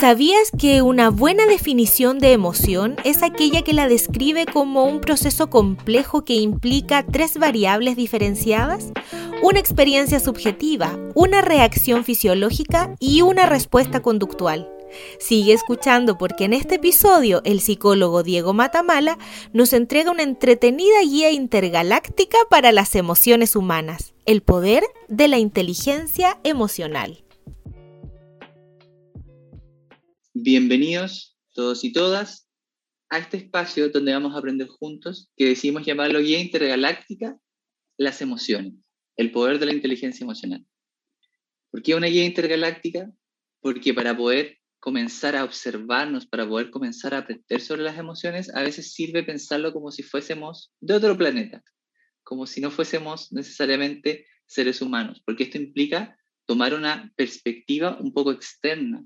¿Sabías que una buena definición de emoción es aquella que la describe como un proceso complejo que implica tres variables diferenciadas? Una experiencia subjetiva, una reacción fisiológica y una respuesta conductual. Sigue escuchando porque en este episodio el psicólogo Diego Matamala nos entrega una entretenida guía intergaláctica para las emociones humanas, el poder de la inteligencia emocional. Bienvenidos todos y todas a este espacio donde vamos a aprender juntos, que decimos llamarlo guía intergaláctica, las emociones, el poder de la inteligencia emocional. ¿Por qué una guía intergaláctica? Porque para poder comenzar a observarnos, para poder comenzar a aprender sobre las emociones, a veces sirve pensarlo como si fuésemos de otro planeta, como si no fuésemos necesariamente seres humanos, porque esto implica tomar una perspectiva un poco externa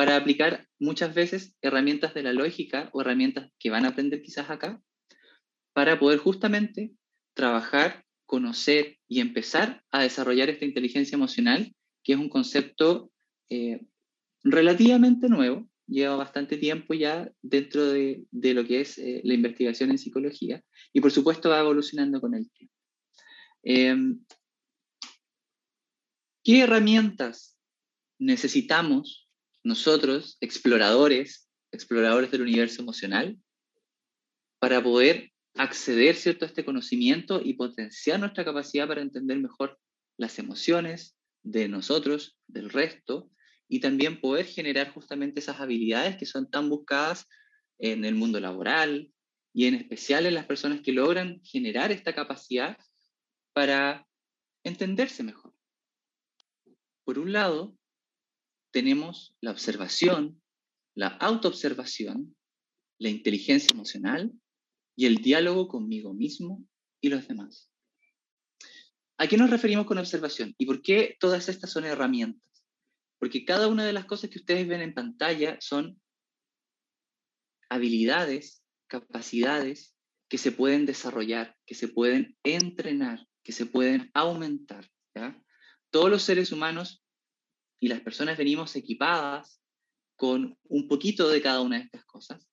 para aplicar muchas veces herramientas de la lógica o herramientas que van a aprender quizás acá, para poder justamente trabajar, conocer y empezar a desarrollar esta inteligencia emocional, que es un concepto eh, relativamente nuevo, lleva bastante tiempo ya dentro de, lo que es eh, la investigación en psicología y por supuesto va evolucionando con el tiempo. Em, ¿Qué herramientas necesitamos nosotros, exploradores, exploradores del universo emocional, para poder acceder ¿cierto? a este conocimiento y potenciar nuestra capacidad para entender mejor las emociones de nosotros, del resto, y también poder generar justamente esas habilidades que son tan buscadas en el mundo laboral y en especial en las personas que logran generar esta capacidad para entenderse mejor. Por un lado, tenemos la observación, la autoobservación, la inteligencia emocional y el diálogo conmigo mismo y los demás. ¿A qué nos referimos con observación? ¿Y por qué todas estas son herramientas? Porque cada una de las cosas que ustedes ven en pantalla son habilidades, capacidades que se pueden desarrollar, que se pueden entrenar, que se pueden aumentar. Todos los seres humanos y las personas venimos equipadas con un poquito de cada una de estas cosas.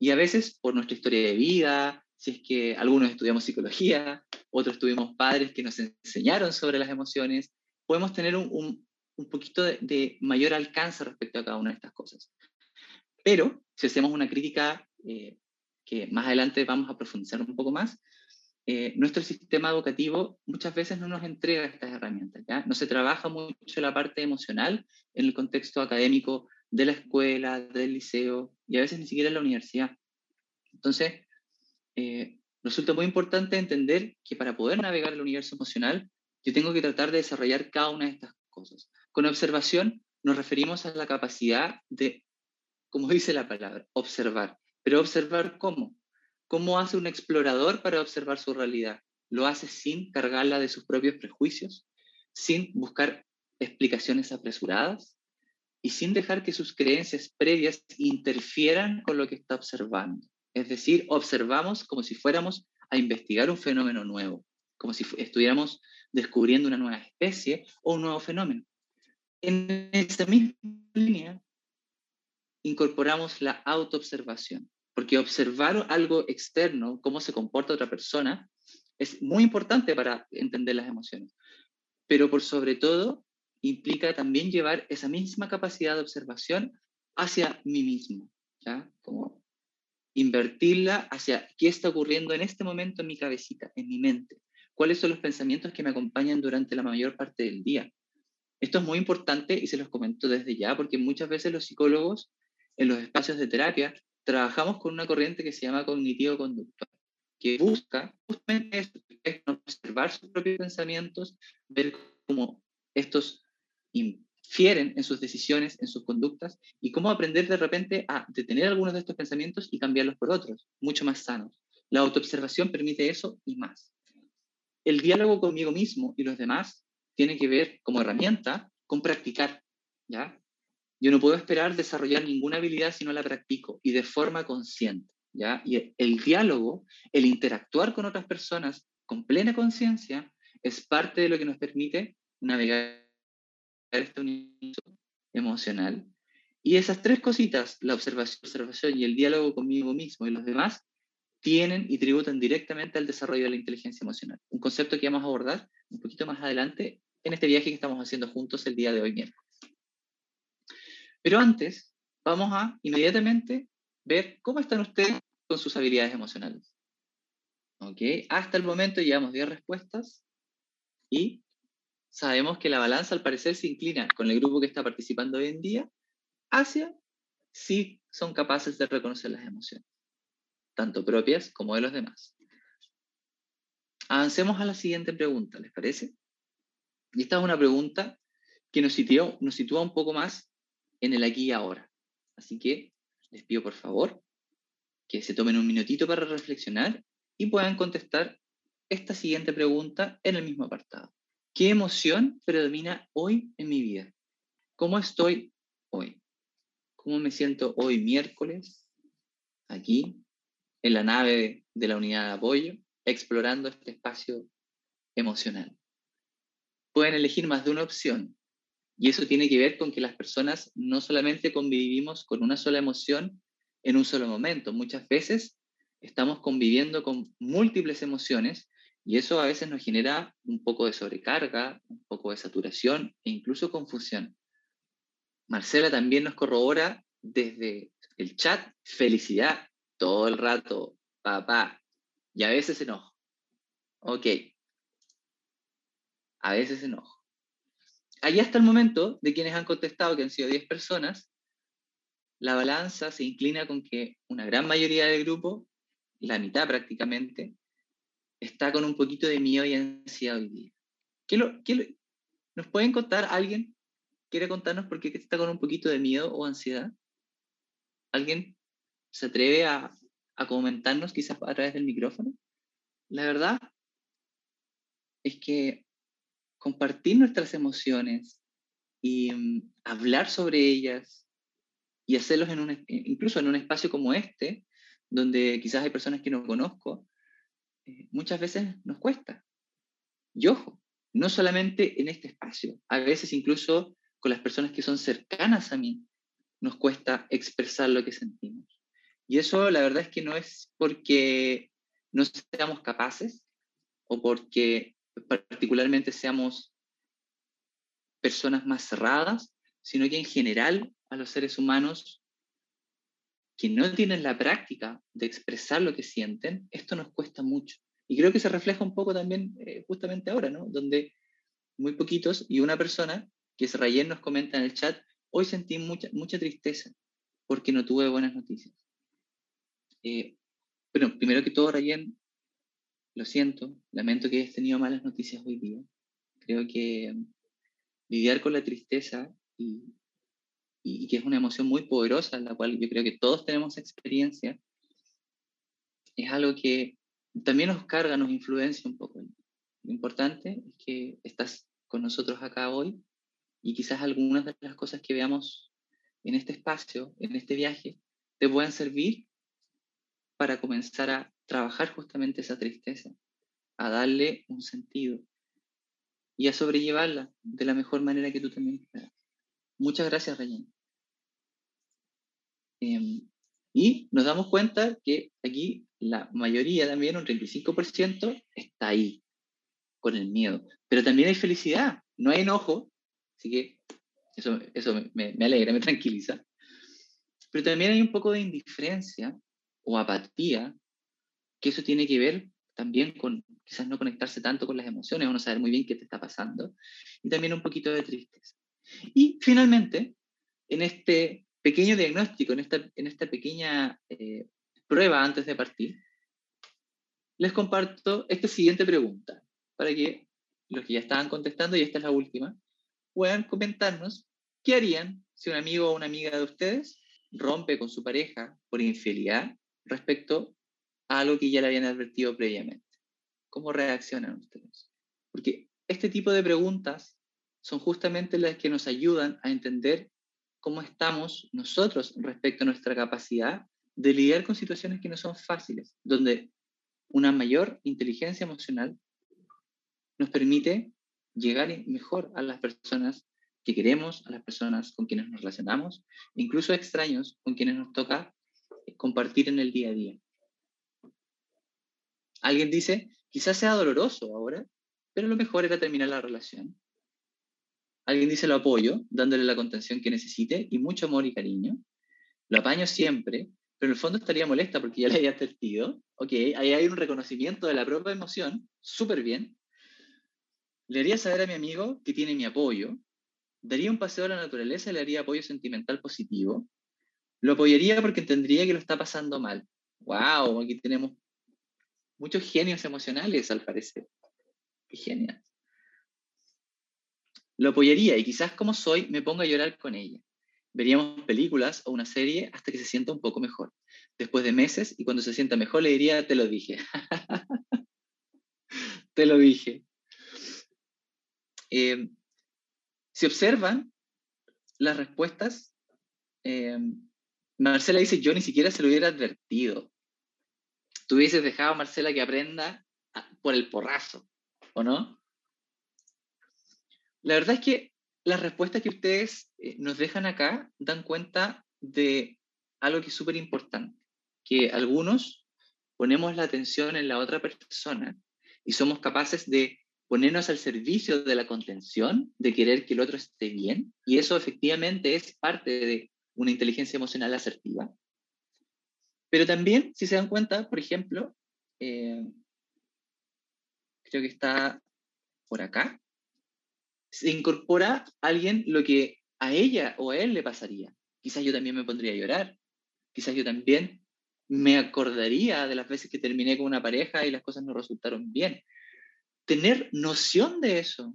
Y a veces por nuestra historia de vida, si es que algunos estudiamos psicología, otros tuvimos padres que nos enseñaron sobre las emociones, podemos tener un, un, poquito de, mayor alcance respecto a cada una de estas cosas. Pero si hacemos una crítica eh, que más adelante vamos a profundizar un poco más, eh, nuestro sistema educativo muchas veces no nos entrega estas herramientas, ¿ya? No se trabaja mucho la parte emocional en el contexto académico de la escuela, del liceo y a veces ni siquiera en la universidad. Entonces, eh, resulta muy importante entender que para poder navegar el universo emocional, yo tengo que tratar de desarrollar cada una de estas cosas. Con observación nos referimos a la capacidad de, como dice la palabra, observar. Pero observar cómo? ¿Cómo hace un explorador para observar su realidad? Lo hace sin cargarla de sus propios prejuicios, sin buscar explicaciones apresuradas y sin dejar que sus creencias previas interfieran con lo que está observando. Es decir, observamos como si fuéramos a investigar un fenómeno nuevo, como si estuviéramos descubriendo una nueva especie o un nuevo fenómeno. En esta misma línea, incorporamos la autoobservación. Porque observar algo externo, cómo se comporta otra persona, es muy importante para entender las emociones. Pero por sobre todo, implica también llevar esa misma capacidad de observación hacia mí mismo, ¿ya? Como invertirla hacia qué está ocurriendo en este momento en mi cabecita, en mi mente. ¿Cuáles son los pensamientos que me acompañan durante la mayor parte del día? Esto es muy importante y se los comento desde ya, porque muchas veces los psicólogos en los espacios de terapia trabajamos con una corriente que se llama cognitivo-conductual, que busca justamente observar sus propios pensamientos, ver cómo estos infieren en sus decisiones, en sus conductas, y cómo aprender de repente a detener algunos de estos pensamientos y cambiarlos por otros, mucho más sanos. La autoobservación permite eso y más. El diálogo conmigo mismo y los demás tiene que ver como herramienta con practicar, ¿ya? Yo no puedo esperar desarrollar ninguna habilidad si no la practico y de forma consciente. Y el diálogo, el interactuar con otras personas con plena conciencia, es parte de lo que nos permite navegar este universo emocional Y esas tres cositas, la observación, observación y el diálogo conmigo mismo y los demás, tienen y tributan directamente al desarrollo de la inteligencia emocional. Un concepto que vamos a abordar un poquito más adelante en este viaje que estamos haciendo juntos el día de hoy miércoles. Pero antes, vamos a inmediatamente ver cómo están ustedes con sus habilidades emocionales. ¿Ok? Hasta el momento llevamos 10 respuestas y sabemos que la balanza al parecer se inclina con el grupo que está participando hoy en día hacia si son capaces de reconocer las emociones, tanto propias como de los demás. Avancemos a la siguiente pregunta, ¿les parece? Esta es una pregunta que nos, nos sitúa un poco más en el aquí y ahora. Así que les pido por favor que se tomen un minutito para reflexionar y puedan contestar esta siguiente pregunta en el mismo apartado. ¿Qué emoción predomina hoy en mi vida? ¿Cómo estoy hoy? ¿Cómo me siento hoy miércoles aquí en la nave de la unidad de apoyo, explorando este espacio emocional? Pueden elegir más de una opción y eso tiene que ver con que las personas no solamente convivimos con una sola emoción en un solo momento, muchas veces estamos conviviendo con múltiples emociones y eso a veces nos genera un poco de sobrecarga, un poco de saturación e incluso confusión. Marcela también nos corrobora desde el chat felicidad todo el rato, papá, y a veces enojo. Ok. A veces enojo. Allá hasta el momento de quienes han contestado, que han sido 10 personas, la balanza se inclina con que una gran mayoría del grupo la mitad prácticamente, está con un poquito de miedo y ansiedad hoy día. ¿Qué lo, qué ¿Nos pueden contar alguien? ¿Quiere contarnos por qué está con un poquito de miedo o ansiedad? ¿Alguien se atreve a, a comentarnos quizás a través del micrófono? La verdad es que compartir nuestras emociones y mm, hablar sobre ellas y hacerlos en un, incluso en un espacio como este, donde quizás hay personas que no conozco, eh, muchas veces nos cuesta. Y ojo, no solamente en este espacio, a veces incluso con las personas que son cercanas a mí, nos cuesta expresar lo que sentimos. Y eso la verdad es que no es porque no seamos capaces o porque particularmente seamos personas más cerradas, sino que en general a los seres humanos que no tienen la práctica de expresar lo que sienten, esto nos cuesta mucho. Y creo que se refleja un poco también eh, justamente ahora, ¿no? Donde muy poquitos y una persona, que es Rayen, nos comenta en el chat, hoy sentí mucha, mucha tristeza porque no tuve buenas noticias. Eh, bueno, primero que todo, Rayen, lo siento, lamento que hayas tenido malas noticias hoy día. Creo que mm, lidiar con la tristeza y, que es una emoción muy poderosa, la cual yo creo que todos tenemos experiencia, es algo que también nos carga, nos influencia un poco. Lo importante es que estás con nosotros acá hoy y quizás algunas de las cosas que veamos en este espacio, en este viaje, te puedan servir para comenzar a trabajar justamente esa tristeza, a darle un sentido y a sobrellevarla de la mejor manera que tú también puedas. Muchas gracias, Rayén. Em, y nos damos cuenta que aquí la mayoría también, un 35%, está ahí, con el miedo. Pero también hay felicidad, no hay enojo, así que eso, me alegra, me tranquiliza. Pero también hay un poco de indiferencia o apatía, que eso tiene que ver también con quizás no conectarse tanto con las emociones o no saber muy bien qué te está pasando, y también un poquito de tristeza. Y finalmente, en este pequeño diagnóstico, en esta, en esta pequeña eh, prueba antes de partir, les comparto esta siguiente pregunta para que los que ya estaban contestando, y esta es la última, puedan comentarnos qué harían si un amigo o una amiga de ustedes rompe con su pareja por infidelidad respecto a algo que ya le habían advertido previamente. ¿Cómo reaccionan ustedes? Porque este tipo de preguntas son justamente las que nos ayudan a entender cómo estamos nosotros respecto a nuestra capacidad de lidiar con situaciones que no son fáciles, donde una mayor inteligencia emocional nos permite llegar mejor a las personas que queremos, a las personas con quienes nos relacionamos, incluso extraños con quienes nos toca compartir en el día a día. Alguien dice, quizás sea doloroso ahora, pero lo mejor era terminar la relación. Alguien dice lo apoyo, dándole la contención que necesite y mucho amor y cariño. Lo apaño siempre, pero en el fondo estaría molesta porque ya le había advertido. Ok, ahí hay un reconocimiento de la propia emoción, súper bien. Le haría saber a mi amigo que tiene mi apoyo. Daría un paseo a la naturaleza y le haría apoyo sentimental positivo. Lo apoyaría porque entendería que lo está pasando mal. ¡Wow! Aquí tenemos muchos genios emocionales, al parecer. ¡Qué genial! Lo apoyaría y quizás como soy me ponga a llorar con ella. Veríamos películas o una serie hasta que se sienta un poco mejor. Después de meses y cuando se sienta mejor le diría, te lo dije. te lo dije. Em, si observan las respuestas, em, Marcela dice, yo ni siquiera se lo hubiera advertido. Tú hubieses dejado a Marcela que aprenda por el porrazo, ¿o no? La verdad es que las respuestas que ustedes eh, nos dejan acá dan cuenta de algo que es súper importante, que algunos ponemos la atención en la otra persona y somos capaces de ponernos al servicio de la contención, de querer que el otro esté bien, y eso efectivamente es parte de una inteligencia emocional asertiva. Pero también, si se dan cuenta, por ejemplo, eh, creo que está por acá, se incorpora alguien lo que a ella o a él le pasaría. Quizás yo también me pondría a llorar. Quizás yo también me acordaría de las veces que terminé con una pareja y las cosas no resultaron bien. Tener noción de eso,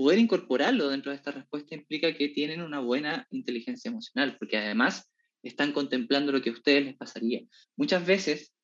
poder incorporarlo dentro de esta respuesta implica que tienen una buena inteligencia emocional, porque además están contemplando lo que a ustedes les pasaría. Muchas veces,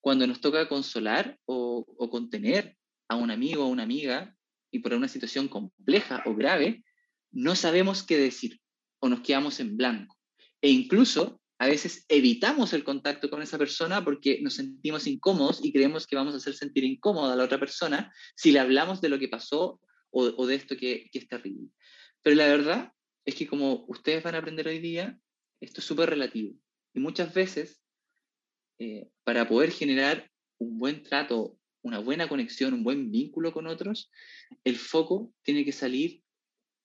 cuando nos toca consolar o, contener a un amigo o una amiga, y por una situación compleja o grave, no sabemos qué decir o nos quedamos en blanco. E incluso a veces evitamos el contacto con esa persona porque nos sentimos incómodos y creemos que vamos a hacer sentir incómoda a la otra persona si le hablamos de lo que pasó o, de esto que, que, es terrible. Pero la verdad es que como ustedes van a aprender hoy día, esto es súper relativo. Y muchas veces, eh, para poder generar un buen trato una buena conexión, un buen vínculo con otros, el foco tiene que salir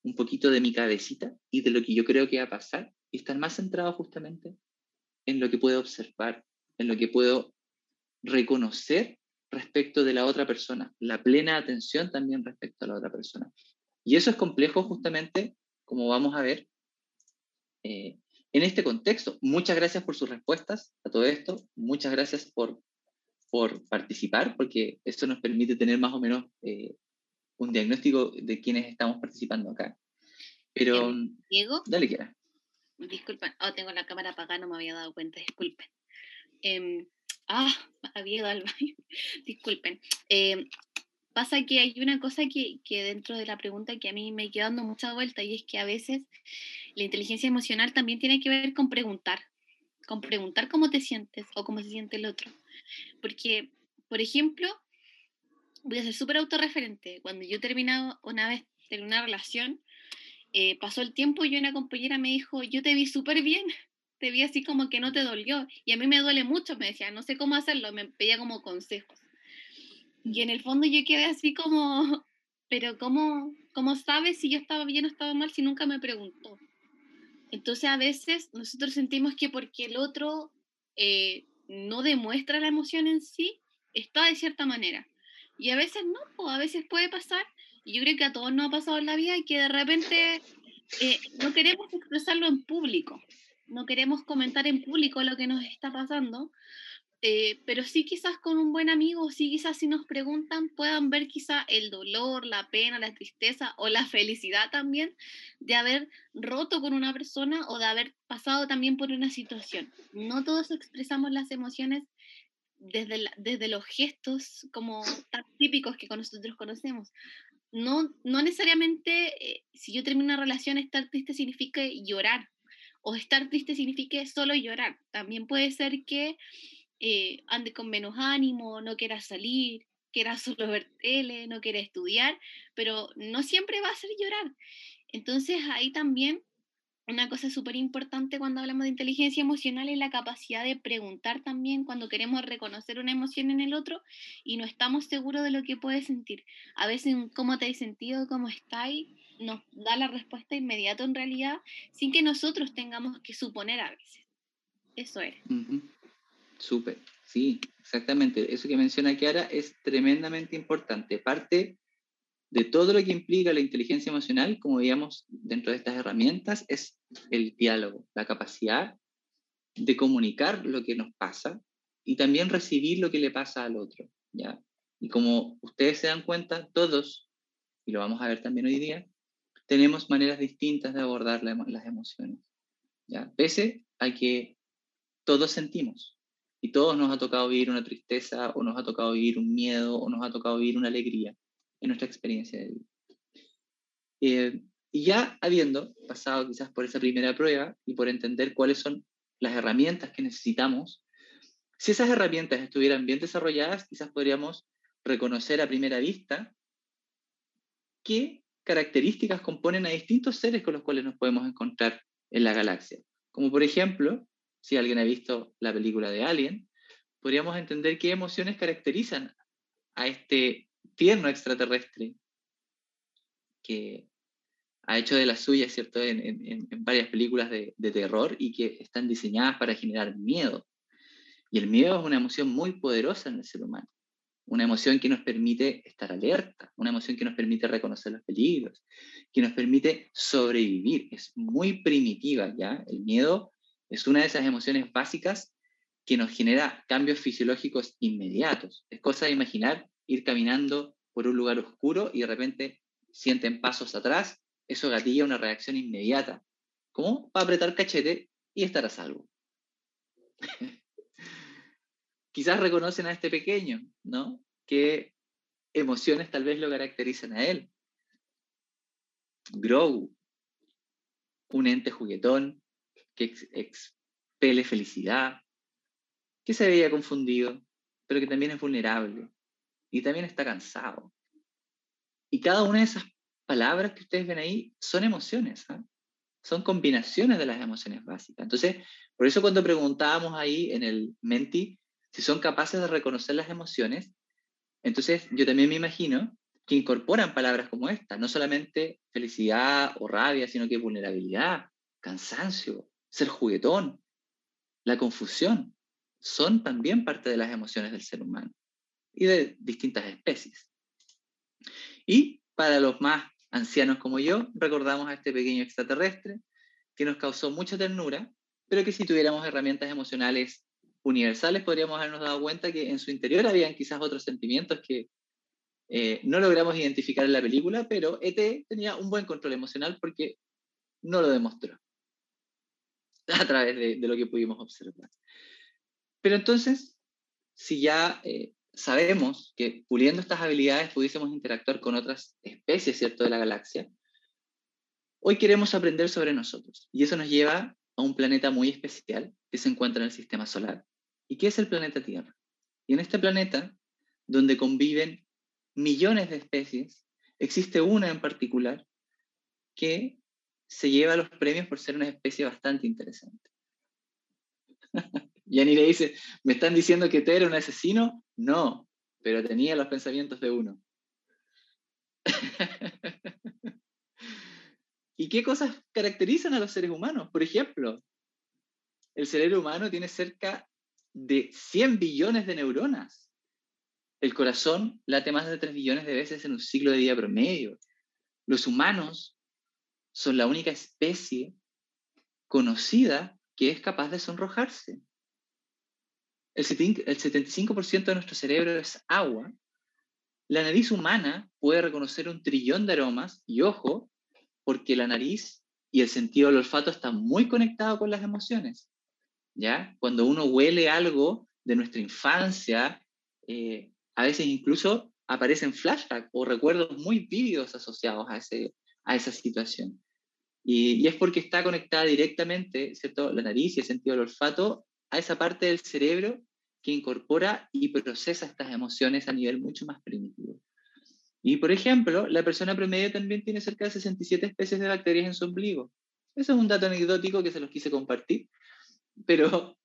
un poquito de mi cabecita y de lo que yo creo que va a pasar y estar más centrado justamente en lo que puedo observar, en lo que puedo reconocer respecto de la otra persona, la plena atención también respecto a la otra persona. Y eso es complejo justamente, como vamos a ver, eh, en este contexto. Muchas gracias por sus respuestas a todo esto, muchas gracias por por participar, porque esto nos permite tener más o menos eh, un diagnóstico de quienes estamos participando acá. Pero, Diego. Dale, quiera. Disculpen, oh, tengo la cámara apagada, no me había dado cuenta, disculpen. Em, ah, había ido al baño, disculpen. Em, pasa que hay una cosa que, que, dentro de la pregunta que a mí me queda dando mucha vuelta y es que a veces la inteligencia emocional también tiene que ver con preguntar, con preguntar cómo te sientes o cómo se siente el otro. Porque, por ejemplo, voy a ser súper autorreferente. Cuando yo terminado una vez en una relación, eh, pasó el tiempo y una compañera me dijo, yo te vi súper bien, te vi así como que no te dolió. Y a mí me duele mucho, me decía, no sé cómo hacerlo, me pedía como consejos. Y en el fondo yo quedé así como, pero ¿cómo, cómo sabes si yo estaba bien o estaba mal si nunca me preguntó? Entonces a veces nosotros sentimos que porque el otro eh, no demuestra la emoción en sí, está de cierta manera. Y a veces no, o a veces puede pasar, y yo creo que a todos nos ha pasado en la vida que de repente eh, no queremos expresarlo en público, no queremos comentar en público lo que nos está pasando, eh, pero sí quizás con un buen amigo, sí quizás si nos preguntan puedan ver quizá el dolor, la pena, la tristeza o la felicidad también de haber roto con una persona o de haber pasado también por una situación. No todos expresamos las emociones desde, desde los gestos como tan típicos que nosotros conocemos. No, no necesariamente eh, si yo termino una relación estar triste significa llorar o estar triste significa solo llorar. También puede ser que eh, ande con menos ánimo, no quiera salir, quiera solo ver tele, no quiera estudiar, pero no siempre va a ser llorar. Entonces ahí también una cosa súper importante cuando hablamos de inteligencia emocional es la capacidad de preguntar también cuando queremos reconocer una emoción en el otro y no estamos seguros de lo que puede sentir. A veces, ¿cómo te has sentido? ¿Cómo estáis? Nos da la respuesta inmediata en realidad sin que nosotros tengamos que suponer a veces. Eso es. Súper, sí, exactamente. Eso que menciona Kiara es tremendamente importante. Parte de todo lo que implica la inteligencia emocional, como veíamos dentro de estas herramientas, es el diálogo, la capacidad de comunicar lo que nos pasa y también recibir lo que le pasa al otro, ¿ya? Y como ustedes se dan cuenta, todos, y lo vamos a ver también hoy día, tenemos maneras distintas de abordar las emociones, ¿ya? Pese a que todos sentimos, y todos nos ha tocado vivir una tristeza, o nos ha tocado vivir un miedo, o nos ha tocado vivir una alegría en nuestra experiencia de vida. Eh, y ya habiendo pasado quizás por esa primera prueba y por entender cuáles son las herramientas que necesitamos, si esas herramientas estuvieran bien desarrolladas, quizás podríamos reconocer a primera vista qué características componen a distintos seres con los cuales nos podemos encontrar en la galaxia. Como por ejemplo, si alguien ha visto la película de Alien, podríamos entender qué emociones caracterizan a este tierno extraterrestre que ha hecho de las suyas, ¿cierto?, en, varias películas de, terror y que están diseñadas para generar miedo. Y el miedo es una emoción muy poderosa en el ser humano, una emoción que nos permite estar alerta, una emoción que nos permite reconocer los peligros, que nos permite sobrevivir. Es muy primitiva, ¿ya? El miedo es una de esas emociones básicas que nos genera cambios fisiológicos inmediatos. Es cosa de imaginar ir caminando por un lugar oscuro y de repente sienten pasos atrás, eso gatilla una reacción inmediata, como para apretar cachete y estar a salvo. Quizás reconocen a este pequeño, ¿no? ¿Qué emociones tal vez lo caracterizan a él? Grogu, un ente juguetón que expele felicidad, que se veía confundido, pero que también es vulnerable, y también está cansado. Y cada una de esas palabras que ustedes ven ahí son emociones, ¿ah? son combinaciones de las emociones básicas. Entonces, por eso cuando preguntábamos ahí en el Menti si son capaces de reconocer las emociones, entonces yo también me imagino que incorporan palabras como esta, no solamente felicidad o rabia, sino que vulnerabilidad, cansancio, ser juguetón, la confusión, son también parte de las emociones del ser humano y de distintas especies. Y para los más ancianos como yo, recordamos a este pequeño extraterrestre que nos causó mucha ternura, pero que si tuviéramos herramientas emocionales universales podríamos habernos dado cuenta que en su interior habían quizás otros sentimientos que eh, no logramos identificar en la película, pero ET tenía un buen control emocional porque no lo demostró a través de, lo que pudimos observar. Pero entonces, si ya eh, sabemos que puliendo estas habilidades pudiésemos interactuar con otras especies, ¿cierto?, de la galaxia, hoy queremos aprender sobre nosotros. Y eso nos lleva a un planeta muy especial que se encuentra en el sistema solar. ¿Y qué es el planeta Tierra? Y en este planeta, donde conviven millones de especies, existe una en particular que se lleva los premios por ser una especie bastante interesante. Y le dice, ¿me están diciendo que te era un asesino? No, pero tenía los pensamientos de uno. ¿Y qué cosas caracterizan a los seres humanos? Por ejemplo, el cerebro humano tiene cerca de 100 billones de neuronas. El corazón late más de 3 billones de veces en un ciclo de vida promedio. Los humanos son la única especie conocida que es capaz de sonrojarse el 75% de nuestro cerebro es agua, la nariz humana puede reconocer un trillón de aromas y ojo, porque la nariz y el sentido del olfato están muy conectados con las emociones. ¿Ya? Cuando uno huele algo de nuestra infancia, eh, a veces incluso aparecen flashbacks o recuerdos muy vívidos asociados a, ese, a esa situación. Y, es porque está conectada directamente, ¿cierto? La nariz y el sentido del olfato a esa parte del cerebro que incorpora y procesa estas emociones a nivel mucho más primitivo. Y por ejemplo, la persona promedio también tiene cerca de 67 especies de bacterias en su ombligo. Eso es un dato anecdótico que se los quise compartir, pero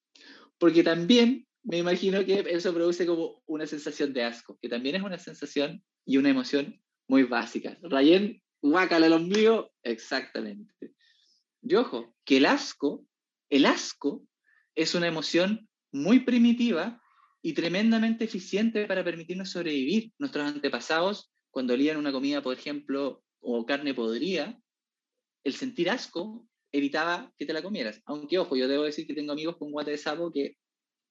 porque también me imagino que eso produce como una sensación de asco, que también es una sensación y una emoción muy básica. Rayen, guácala el ombligo, exactamente. Y ojo, que el asco, el asco es una emoción muy primitiva y tremendamente eficiente para permitirnos sobrevivir. Nuestros antepasados, cuando olían una comida, por ejemplo, o carne podrida, el sentir asco evitaba que te la comieras. Aunque, ojo, yo debo decir que tengo amigos con guate de sapo que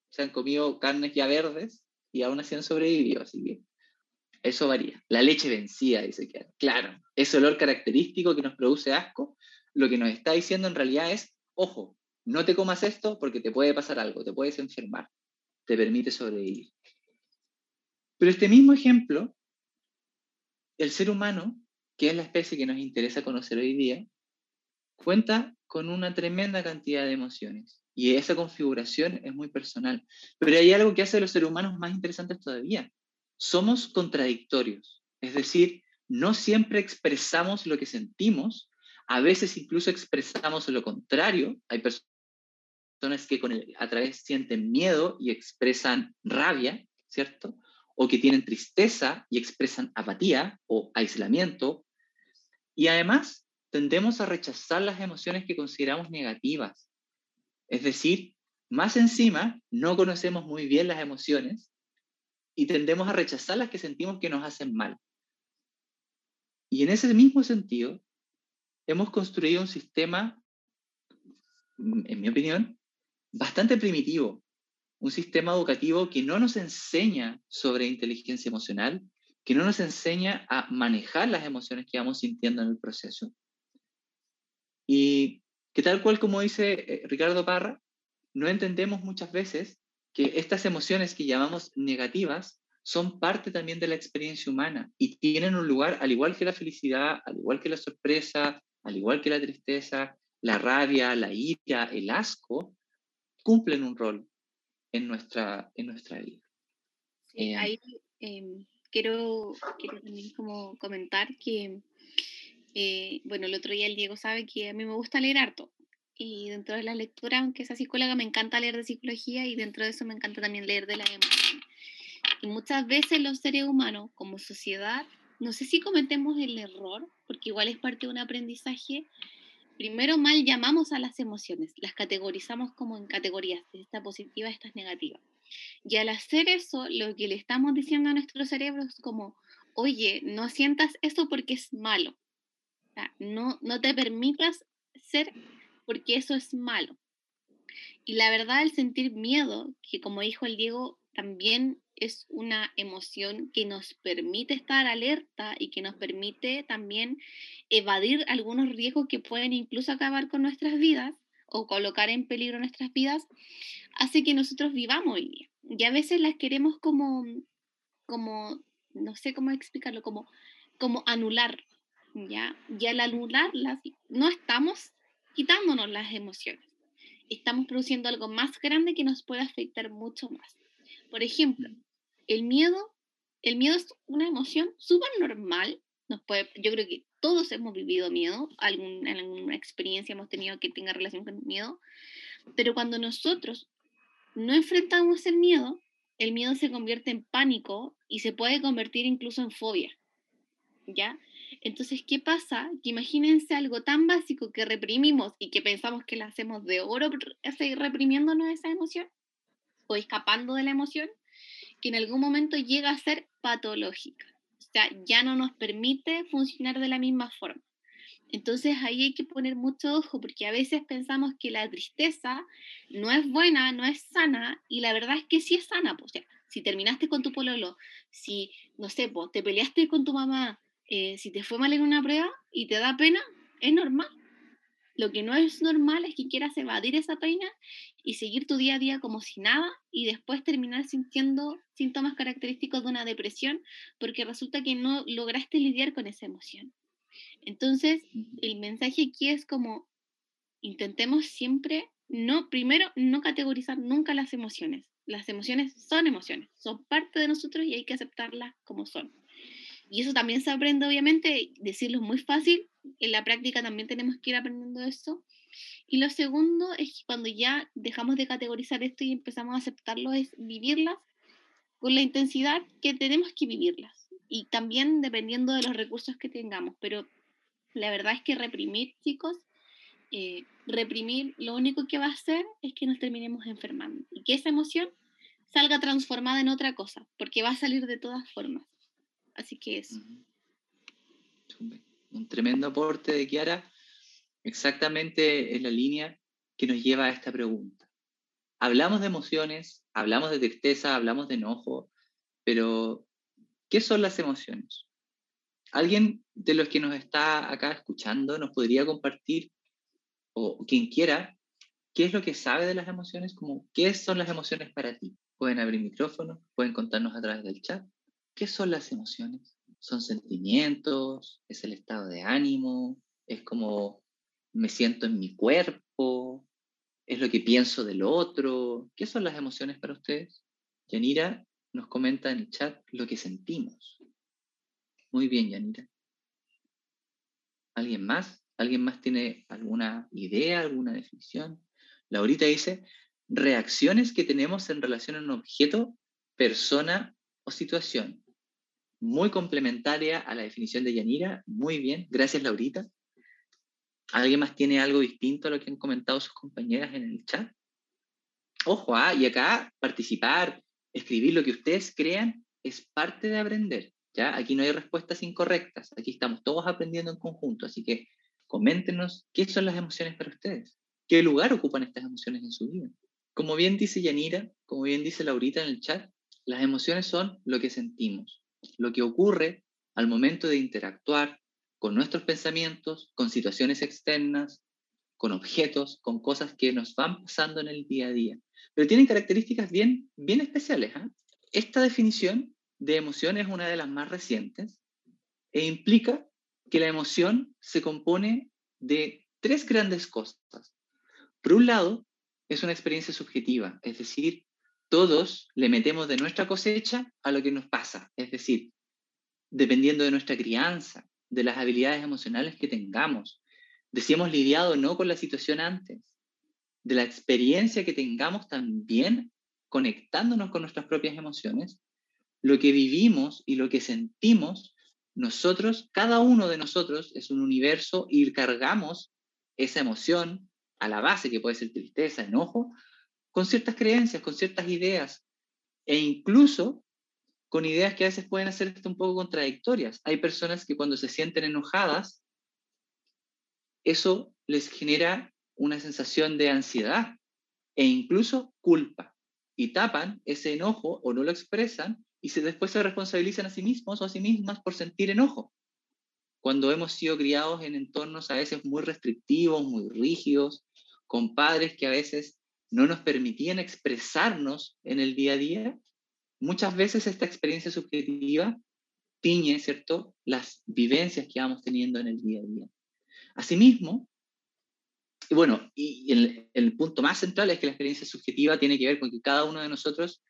se han comido carnes ya verdes y aún así han sobrevivido, así que eso varía. La leche vencida, dice que, claro, ese olor característico que nos produce asco, lo que nos está diciendo en realidad es, ojo, no te comas esto porque te puede pasar algo, te puedes enfermar, te permite sobrevivir. Pero este mismo ejemplo, el ser humano, que es la especie que nos interesa conocer hoy día, cuenta con una tremenda cantidad de emociones. Y esa configuración es muy personal. Pero hay algo que hace a los seres humanos más interesantes todavía. Somos contradictorios. Es decir, no siempre expresamos lo que sentimos, a veces incluso expresamos lo contrario. Hay personas que con a través sienten miedo y expresan rabia, ¿cierto? O que tienen tristeza y expresan apatía o aislamiento. Y además tendemos a rechazar las emociones que consideramos negativas. Es decir, más encima, no conocemos muy bien las emociones y tendemos a rechazar las que sentimos que nos hacen mal. Y en ese mismo sentido, hemos construido un sistema, en mi opinión, bastante primitivo, un sistema educativo que no nos enseña sobre inteligencia emocional, que no nos enseña a manejar las emociones que vamos sintiendo en el proceso. Y que tal cual como dice eh, Ricardo Parra, no entendemos muchas veces que estas emociones que llamamos negativas son parte también de la experiencia humana y tienen un lugar, al igual que la felicidad, al igual que la sorpresa, al igual que la tristeza, la rabia, la ira, el asco, cumplen un rol en nuestra, en nuestra vida. Eh, ahí em, quiero, quiero también como comentar que, eh, bueno, el otro día el Diego sabe que a mí me gusta leer harto. Y dentro de la lectura, aunque sea psicóloga, me encanta leer de psicología y dentro de eso me encanta también leer de la emoción. Y muchas veces los seres humanos, como sociedad, no sé si cometemos el error, porque igual es parte de un aprendizaje, primero mal llamamos a las emociones, las categorizamos como en categorías, esta positiva, esta es negativa. Y al hacer eso, lo que le estamos diciendo a nuestro cerebro es como, oye, no sientas eso porque es malo. No, no te permitas ser porque eso es malo. Y la verdad, el sentir miedo, que como dijo el Diego, también es una emoción que nos permite estar alerta y que nos permite también evadir algunos riesgos que pueden incluso acabar con nuestras vidas o colocar en peligro nuestras vidas, hace que nosotros vivamos hoy día. Y a veces las queremos como, como no sé cómo explicarlo, como, como anular, ¿ya? Y al anularlas, no estamos quitándonos las emociones, estamos produciendo algo más grande que nos puede afectar mucho más. Por ejemplo, el miedo, el miedo es una emoción súper normal. Nos puede, yo creo que todos hemos vivido miedo, algún, alguna experiencia hemos tenido que tenga relación con miedo, pero cuando nosotros no enfrentamos el miedo, el miedo se convierte en pánico y se puede convertir incluso en fobia. ¿Ya? Entonces, ¿qué pasa? Que imagínense algo tan básico que reprimimos y que pensamos que lo hacemos de oro, seguir reprimiéndonos esa emoción o escapando de la emoción, que en algún momento llega a ser patológica. O sea, ya no nos permite funcionar de la misma forma. Entonces ahí hay que poner mucho ojo porque a veces pensamos que la tristeza no es buena, no es sana y la verdad es que sí es sana. Pues, o sea, si terminaste con tu pololo, si, no sé, pues, te peleaste con tu mamá, eh, si te fue mal en una prueba y te da pena, es normal. Lo que no es normal es que quieras evadir esa pena y seguir tu día a día como si nada y después terminar sintiendo síntomas característicos de una depresión porque resulta que no lograste lidiar con esa emoción. Entonces, el mensaje aquí es como intentemos siempre, no, primero, no categorizar nunca las emociones. Las emociones son emociones, son parte de nosotros y hay que aceptarlas como son. Y eso también se aprende, obviamente, decirlo es muy fácil, en la práctica también tenemos que ir aprendiendo eso. Y lo segundo es que cuando ya dejamos de categorizar esto y empezamos a aceptarlo, es vivirlas con la intensidad que tenemos que vivirlas. Y también dependiendo de los recursos que tengamos. Pero la verdad es que reprimir, chicos, eh, reprimir lo único que va a hacer es que nos terminemos enfermando. Y que esa emoción salga transformada en otra cosa, porque va a salir de todas formas. Así que eso. Un tremendo aporte de Kiara, exactamente en la línea que nos lleva a esta pregunta. Hablamos de emociones, hablamos de tristeza, hablamos de enojo, pero ¿qué son las emociones? ¿Alguien de los que nos está acá escuchando nos podría compartir, o quien quiera, qué es lo que sabe de las emociones? Como, ¿Qué son las emociones para ti? Pueden abrir micrófono, pueden contarnos a través del chat. ¿Qué son las emociones? ¿Son sentimientos? ¿Es el estado de ánimo? ¿Es como me siento en mi cuerpo? ¿Es lo que pienso del otro? ¿Qué son las emociones para ustedes? Yanira nos comenta en el chat lo que sentimos. Muy bien, Yanira. ¿Alguien más? ¿Alguien más tiene alguna idea, alguna definición? Laurita dice, reacciones que tenemos en relación a un objeto, persona o situación muy complementaria a la definición de Yanira. Muy bien, gracias Laurita. ¿Alguien más tiene algo distinto a lo que han comentado sus compañeras en el chat? Ojo, ah, y acá participar, escribir lo que ustedes crean es parte de aprender. ¿ya? Aquí no hay respuestas incorrectas, aquí estamos todos aprendiendo en conjunto, así que coméntenos qué son las emociones para ustedes, qué lugar ocupan estas emociones en su vida. Como bien dice Yanira, como bien dice Laurita en el chat, las emociones son lo que sentimos, lo que ocurre al momento de interactuar con nuestros pensamientos, con situaciones externas, con objetos, con cosas que nos van pasando en el día a día. Pero tienen características bien, bien especiales. ¿ah? Esta definición de emoción es una de las más recientes e implica que la emoción se compone de tres grandes cosas. Por un lado, es una experiencia subjetiva, es decir, todos le metemos de nuestra cosecha a lo que nos pasa. Es decir, dependiendo de nuestra crianza, de las habilidades emocionales que tengamos, de si hemos lidiado o no con la situación antes, de la experiencia que tengamos también conectándonos con nuestras propias emociones, lo que vivimos y lo que sentimos, nosotros, cada uno de nosotros es un universo y cargamos esa emoción a la base, que puede ser tristeza, enojo, con ciertas creencias, con ciertas ideas, e incluso con ideas que a veces pueden ser un poco contradictorias. Hay personas que cuando se sienten enojadas, eso les genera una sensación de ansiedad e incluso culpa. Y tapan ese enojo o no lo expresan y se, después se responsabilizan a sí mismos o a sí mismas por sentir enojo. Cuando hemos sido criados en entornos a veces muy restrictivos, muy rígidos, con padres que a veces no nos permitían expresarnos en el día a día, muchas veces esta experiencia subjetiva tiñe, ¿cierto?, las vivencias que vamos teniendo en el día a día. Asimismo, bueno, y el, el, punto más central es que la experiencia subjetiva tiene que ver con que cada uno de nosotros,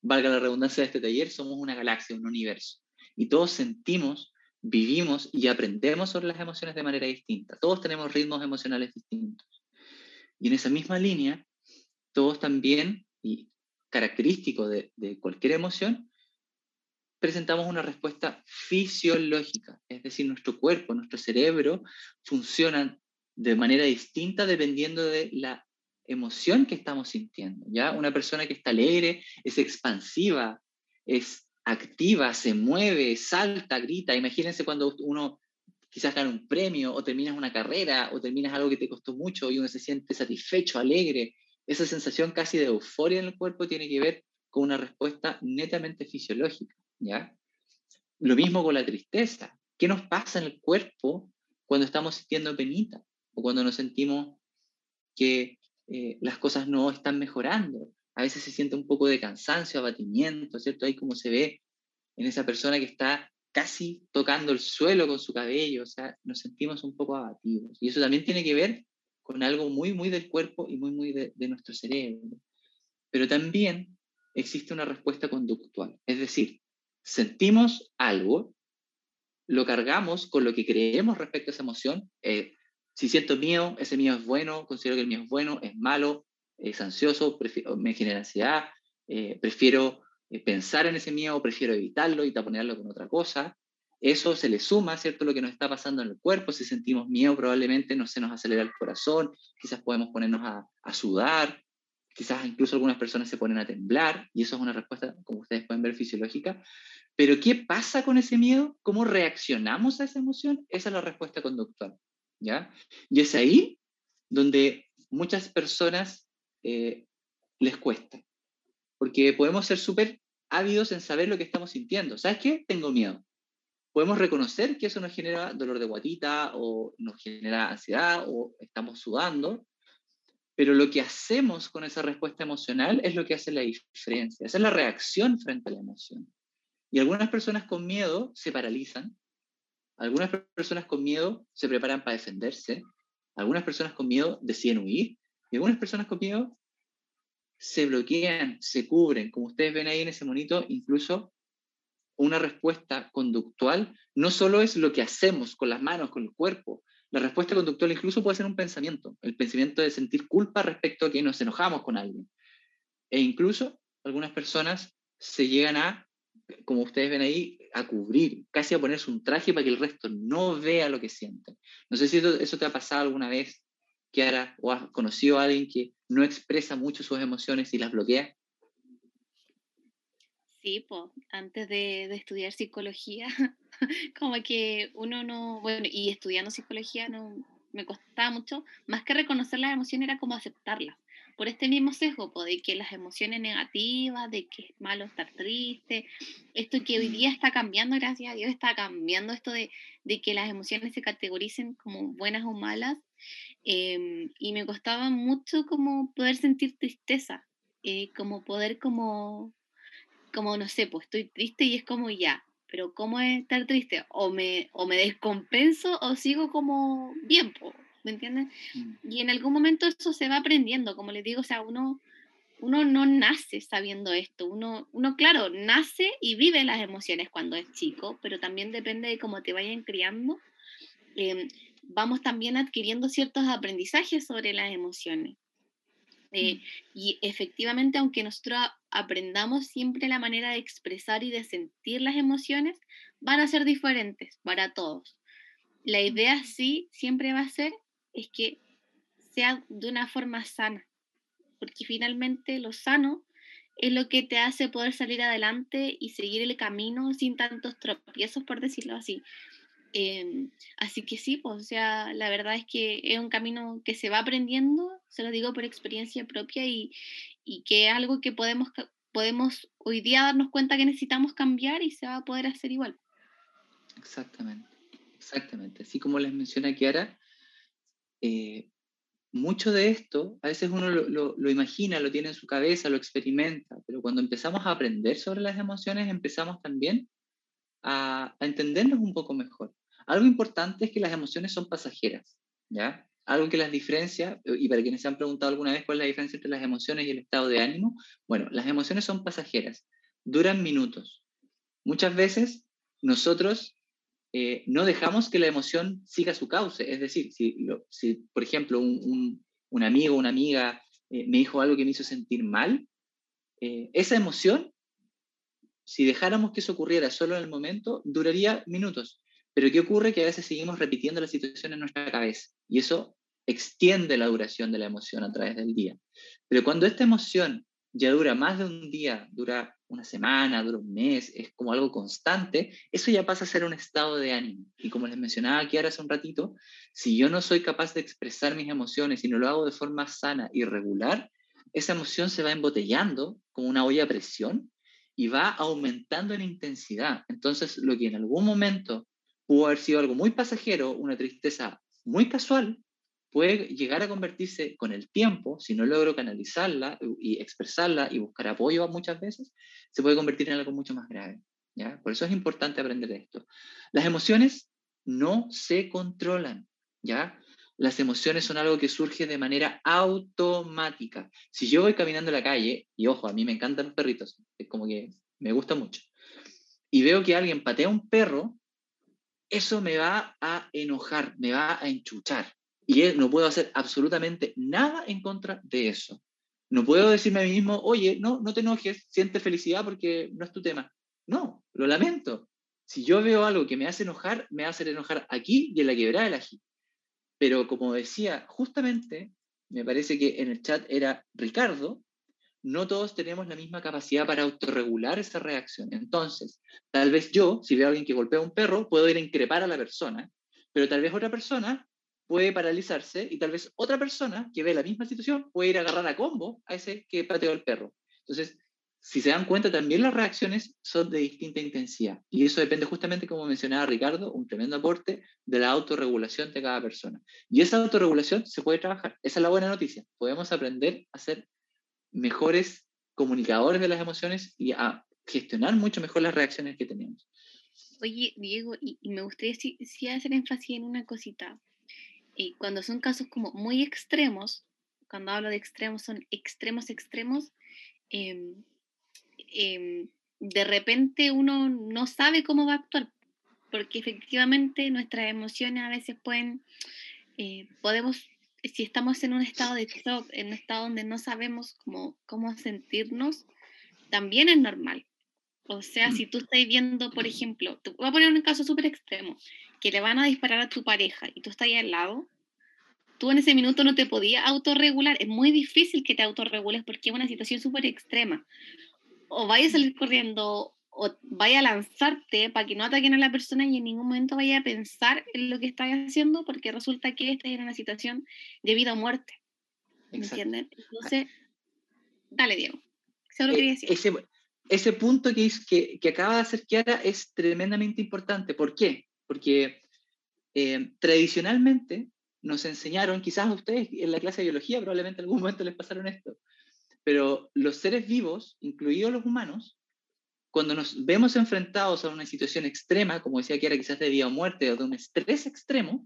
valga la redundancia de este taller, somos una galaxia, un universo. Y todos sentimos, vivimos y aprendemos sobre las emociones de manera distinta. Todos tenemos ritmos emocionales distintos. Y en esa misma línea, todos también, y característico de, cualquier emoción, presentamos una respuesta fisiológica, es decir, nuestro cuerpo, nuestro cerebro funcionan de manera distinta dependiendo de la emoción que estamos sintiendo. ¿ya? Una persona que está alegre es expansiva, es activa, se mueve, salta, grita. Imagínense cuando uno quizás gana un premio o terminas una carrera o terminas algo que te costó mucho y uno se siente satisfecho, alegre, esa sensación casi de euforia en el cuerpo tiene que ver con una respuesta netamente fisiológica, ¿ya? Lo mismo con la tristeza. ¿Qué nos pasa en el cuerpo cuando estamos sintiendo penita o cuando nos sentimos que eh, las cosas no están mejorando? A veces se siente un poco de cansancio, abatimiento, ¿cierto? Ahí como se ve en esa persona que está casi tocando el suelo con su cabello, o sea, nos sentimos un poco abatidos. Y eso también tiene que ver con algo muy, muy del cuerpo y muy, muy de, nuestro cerebro. Pero también existe una respuesta conductual, es decir, sentimos algo lo cargamos con lo que creemos respecto a esa emoción. Eh, si siento miedo, ese miedo es bueno, considero que el miedo es bueno, es malo, es ansioso, me genera ansiedad, eh, prefiero eh, pensar en ese miedo, prefiero evitarlo y taponearlo con otra cosa. Eso se le suma, ¿cierto? Lo que nos está pasando en el cuerpo. Si sentimos miedo, probablemente no se nos acelera el corazón, quizás podemos ponernos a, a sudar, quizás incluso algunas personas se ponen a temblar, y eso es una respuesta, como ustedes pueden ver, fisiológica. Pero ¿qué pasa con ese miedo? ¿Cómo reaccionamos a esa emoción? Esa es la respuesta conductual. ¿ya? Y es ahí donde muchas personas eh, les cuesta, porque podemos ser súper ávidos en saber lo que estamos sintiendo. ¿Sabes qué? Tengo miedo. Podemos reconocer que eso nos genera dolor de guatita o nos genera ansiedad o estamos sudando, pero lo que hacemos con esa respuesta emocional es lo que hace la diferencia. Esa es la reacción frente a la emoción. Y algunas personas con miedo se paralizan, algunas personas con miedo se preparan para defenderse, algunas personas con miedo deciden huir y algunas personas con miedo se bloquean, se cubren. Como ustedes ven ahí en ese monito, incluso una respuesta conductual no solo es lo que hacemos con las manos, con el cuerpo, la respuesta conductual incluso puede ser un pensamiento, el pensamiento de sentir culpa respecto a que nos enojamos con alguien. E incluso algunas personas se llegan a, como ustedes ven ahí, a cubrir, casi a ponerse un traje para que el resto no vea lo que sienten. No sé si eso, te ha pasado alguna vez, Kiara, o has conocido a alguien que no expresa mucho sus emociones y las bloquea. Sí, pues, antes de, de, estudiar psicología, como que uno no, bueno, y estudiando psicología no me costaba mucho, más que reconocer las emociones era como aceptarlas, por este mismo sesgo, de que las emociones negativas, de que es malo estar triste, esto que hoy día está cambiando, gracias a Dios, está cambiando esto de, de que las emociones se categoricen como buenas o malas, em, y me costaba mucho como poder sentir tristeza, eh, como poder como como, no sé, pues estoy triste y es como ya, pero ¿cómo es estar triste? O me, o me descompenso o sigo como bien, ¿me entiendes? Mm. Y en algún momento eso se va aprendiendo, como les digo, o sea, uno, uno no nace sabiendo esto, uno, uno, claro, nace y vive las emociones cuando es chico, pero también depende de cómo te vayan criando. Em, vamos también adquiriendo ciertos aprendizajes sobre las emociones. Eh, mm. y efectivamente, aunque nosotros aprendamos siempre la manera de expresar y de sentir las emociones, van a ser diferentes para todos. La mm. idea sí siempre va a ser es que sea de una forma sana, porque finalmente lo sano es lo que te hace poder salir adelante y seguir el camino sin tantos tropiezos, por decirlo así. Em, así que sí, pues, o sea, la verdad es que es un camino que se va aprendiendo, se lo digo por experiencia propia y, y que es algo que podemos, podemos hoy día darnos cuenta que necesitamos cambiar y se va a poder hacer igual. Exactamente, exactamente. Así como les menciona Kiara, eh, mucho de esto, a veces uno lo, lo, imagina, lo tiene en su cabeza, lo experimenta, pero cuando empezamos a aprender sobre las emociones, empezamos también a entendernos un poco mejor. Algo importante es que las emociones son pasajeras, ¿ya? Algo que las diferencia, y para quienes se han preguntado alguna vez cuál es la diferencia entre las emociones y el estado de ánimo, bueno, las emociones son pasajeras, duran minutos. Muchas veces nosotros eh, no dejamos que la emoción siga su cauce, es decir, si, por ejemplo un, un, amigo o una amiga eh, me dijo algo que me hizo sentir mal, eh, esa emoción, si dejáramos que eso ocurriera solo en el momento, duraría minutos. Pero ¿qué ocurre? Que a veces seguimos repitiendo la situación en nuestra cabeza y eso extiende la duración de la emoción a través del día. Pero cuando esta emoción ya dura más de un día, dura una semana, dura un mes, es como algo constante, eso ya pasa a ser un estado de ánimo. Y como les mencionaba aquí ahora hace un ratito, si yo no soy capaz de expresar mis emociones y no lo hago de forma sana y regular, esa emoción se va embotellando como una olla a presión y va aumentando en intensidad. Entonces, lo que en algún momento pudo haber sido algo muy pasajero, una tristeza muy casual, puede llegar a convertirse con el tiempo, si no logro canalizarla y expresarla y buscar apoyo muchas veces, se puede convertir en algo mucho más grave. ¿ya? Por eso es importante aprender esto. Las emociones no se controlan. ¿ya? Las emociones son algo que surge de manera automática. Si yo voy caminando en la calle, y ojo, a mí me encantan los perritos, es como que me gusta mucho, y veo que alguien patea un perro, eso me va a enojar, me va a enchuchar. Y no puedo hacer absolutamente nada en contra de eso. No puedo decirme a mí mismo, oye, no, no te enojes, siente felicidad porque no es tu tema. No, lo lamento. Si yo veo algo que me hace enojar, me hacer enojar aquí y en la quebrada del ají. Pero como decía, justamente, me parece que en el chat era Ricardo, no todos tenemos la misma capacidad para autorregular esa reacción. Entonces, tal vez yo, si veo a alguien que golpea a un perro, puedo ir a increpar a la persona, pero tal vez otra persona puede paralizarse y tal vez otra persona que ve la misma situación puede ir a agarrar a combo a ese que pateó el perro. Entonces, si se dan cuenta, también las reacciones son de distinta intensidad. Y eso depende justamente, como mencionaba Ricardo, un tremendo aporte de la autorregulación de cada persona. Y esa autorregulación se puede trabajar. Esa es la buena noticia. Podemos aprender a ser mejores comunicadores de las emociones y a gestionar mucho mejor las reacciones que tenemos. Oye, Diego, y, me gustaría sí, hacer énfasis en una cosita. y cuando son casos como muy extremos, cuando hablo de extremos, son extremos, extremos, eh, Em, de repente uno no sabe cómo va a actuar, porque efectivamente nuestras emociones a veces pueden, eh, podemos, si estamos en un estado de shock, en un estado donde no sabemos cómo, cómo sentirnos, también es normal. O sea, mm. si tú estás viendo, por ejemplo, te voy a poner un caso súper extremo, que le van a disparar a tu pareja y tú estás ahí al lado, tú en ese minuto no te podías autorregular. Es muy difícil que te autorregules porque es una situación súper extrema o vaya a salir corriendo o vaya a lanzarte para que no ataquen a la persona y en ningún momento vaya a pensar en lo que estás haciendo porque resulta que estás en una situación de vida o muerte. ¿Me entiendes? Entonces, dale, Diego. Eh, ese, ese, punto que, que, que, acaba de hacer Kiara es tremendamente importante. ¿Por qué? Porque eh, tradicionalmente nos enseñaron, quizás a ustedes en la clase de biología probablemente en algún momento les pasaron esto, pero los seres vivos, incluidos los humanos, cuando nos vemos enfrentados a una situación extrema, como decía que era quizás de vida o muerte o de un estrés extremo,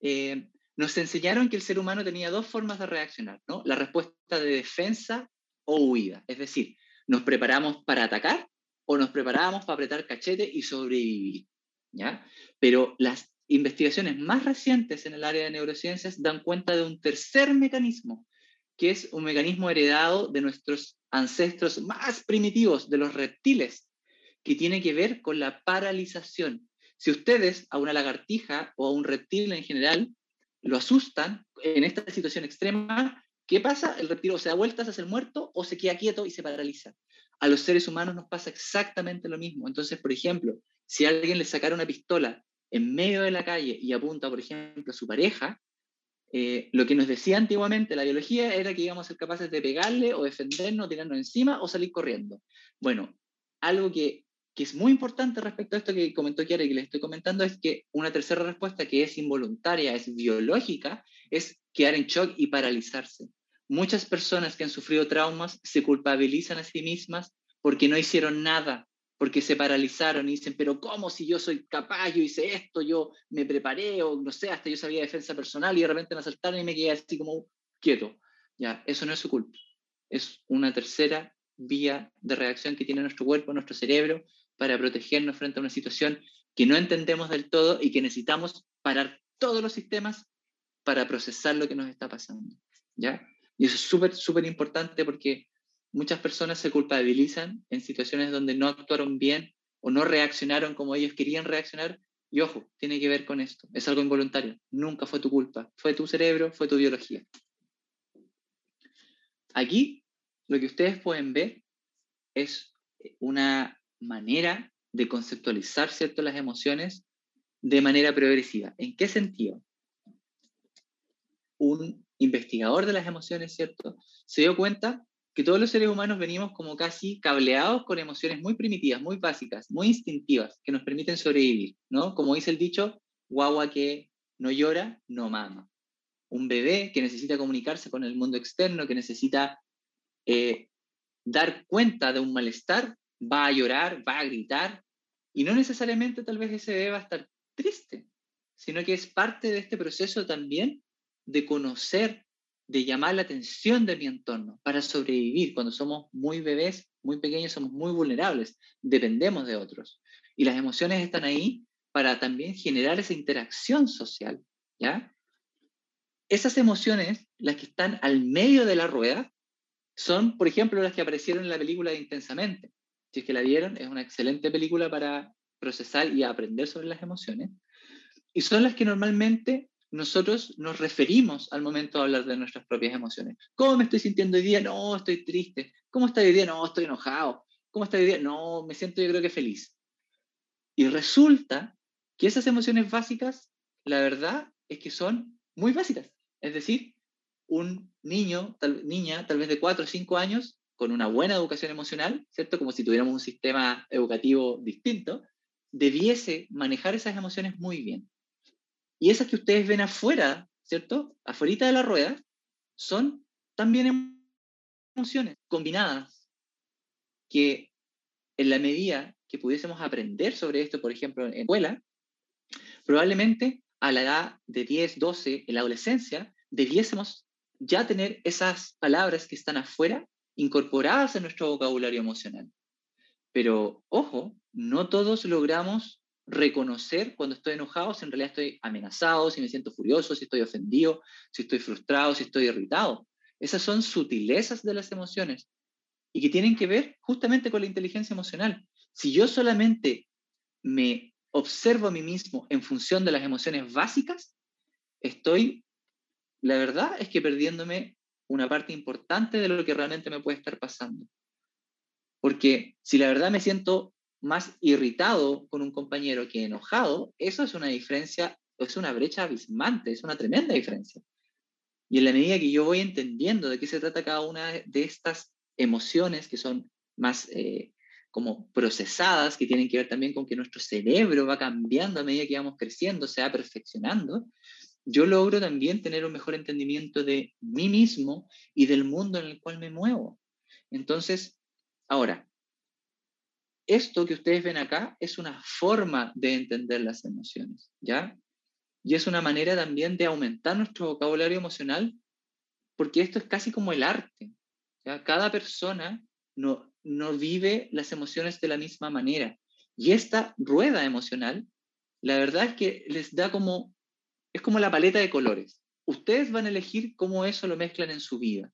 eh, nos enseñaron que el ser humano tenía dos formas de reaccionar, ¿no? La respuesta de defensa o huida. Es decir, nos preparamos para atacar o nos preparamos para apretar cachete y sobrevivir, ¿ya? Pero las investigaciones más recientes en el área de neurociencias dan cuenta de un tercer mecanismo que es un mecanismo heredado de nuestros ancestros más primitivos, de los reptiles, que tiene que ver con la paralización. Si ustedes a una lagartija o a un reptil en general lo asustan en esta situación extrema, ¿qué pasa? El reptil o se da vueltas hacia el muerto o se queda quieto y se paraliza. A los seres humanos nos pasa exactamente lo mismo. Entonces, por ejemplo, si alguien le sacara una pistola en medio de la calle y apunta, por ejemplo, a su pareja, eh, lo que nos decía antiguamente la biología era que íbamos a ser capaces de pegarle o defendernos, tirarnos encima o salir corriendo. Bueno, algo que, es muy importante respecto a esto que comentó Kiara y que les estoy comentando es que una tercera respuesta que es involuntaria, es biológica, es quedar en shock y paralizarse. Muchas personas que han sufrido traumas se culpabilizan a sí mismas porque no hicieron nada, porque se paralizaron y dicen, pero ¿cómo si yo soy capaz, yo hice esto, yo me preparé, o no sé, hasta yo sabía defensa personal y de repente me asaltaron y me quedé así como quieto? Ya, eso no es su culpa. Es una tercera vía de reacción que tiene nuestro cuerpo, nuestro cerebro, para protegernos frente a una situación que no entendemos del todo y que necesitamos parar todos los sistemas para procesar lo que nos está pasando. ¿ya? Y eso es súper, súper importante porque muchas personas se culpabilizan en situaciones donde no actuaron bien o no reaccionaron como ellos querían reaccionar. Y ojo, tiene que ver con esto. Es algo involuntario. Nunca fue tu culpa. Fue tu cerebro, fue tu biología. Aquí lo que ustedes pueden ver es una manera de conceptualizar ¿cierto? las emociones de manera progresiva. ¿En qué sentido? Un investigador de las emociones, ¿cierto? Se dio cuenta que todos los seres humanos venimos como casi cableados con emociones muy primitivas, muy básicas, muy instintivas, que nos permiten sobrevivir, ¿no? Como dice el dicho, guagua que no llora, no mama. Un bebé que necesita comunicarse con el mundo externo, que necesita eh, dar cuenta de un malestar, va a llorar, va a gritar, y no necesariamente tal vez ese bebé va a estar triste, sino que es parte de este proceso también de conocer de llamar la atención de mi entorno para sobrevivir. Cuando somos muy bebés, muy pequeños, somos muy vulnerables, dependemos de otros. Y las emociones están ahí para también generar esa interacción social, ¿ya? Esas emociones, las que están al medio de la rueda, son, por ejemplo, las que aparecieron en la película de Intensamente. Si es que la vieron, es una excelente película para procesar y aprender sobre las emociones. Y son las que normalmente nosotros nos referimos al momento de hablar de nuestras propias emociones. ¿Cómo me estoy sintiendo hoy día? No, estoy triste. ¿Cómo está hoy día? No, estoy enojado. ¿Cómo está hoy día? No, me siento yo creo que feliz. Y resulta que esas emociones básicas, la verdad es que son muy básicas. Es decir, un niño, tal, niña, tal vez de 4 o 5 años, con una buena educación emocional, ¿cierto? Como si tuviéramos un sistema educativo distinto, debiese manejar esas emociones muy bien. Y esas que ustedes ven afuera, ¿cierto? Afuera de la rueda, son también emociones combinadas que en la medida que pudiésemos aprender sobre esto, por ejemplo, en escuela, probablemente a la edad de 10, 12, en la adolescencia, debiésemos ya tener esas palabras que están afuera incorporadas en nuestro vocabulario emocional. Pero, ojo, no todos logramos reconocer cuando estoy enojado si en realidad estoy amenazado, si me siento furioso, si estoy ofendido, si estoy frustrado, si estoy irritado. Esas son sutilezas de las emociones y que tienen que ver justamente con la inteligencia emocional. Si yo solamente me observo a mí mismo en función de las emociones básicas, estoy, la verdad es que perdiéndome una parte importante de lo que realmente me puede estar pasando. Porque si la verdad me siento más irritado con un compañero que enojado, eso es una diferencia, es una brecha abismante, es una tremenda diferencia. Y en la medida que yo voy entendiendo de qué se trata cada una de estas emociones que son más eh, como procesadas, que tienen que ver también con que nuestro cerebro va cambiando a medida que vamos creciendo, se va perfeccionando, yo logro también tener un mejor entendimiento de mí mismo y del mundo en el cual me muevo. Entonces, ahora, esto que ustedes ven acá es una forma de entender las emociones, ¿ya? Y es una manera también de aumentar nuestro vocabulario emocional, porque esto es casi como el arte. Cada persona no, no vive las emociones de la misma manera. Y esta rueda emocional, la verdad es que les da como, es como la paleta de colores. Ustedes van a elegir cómo eso lo mezclan en su vida,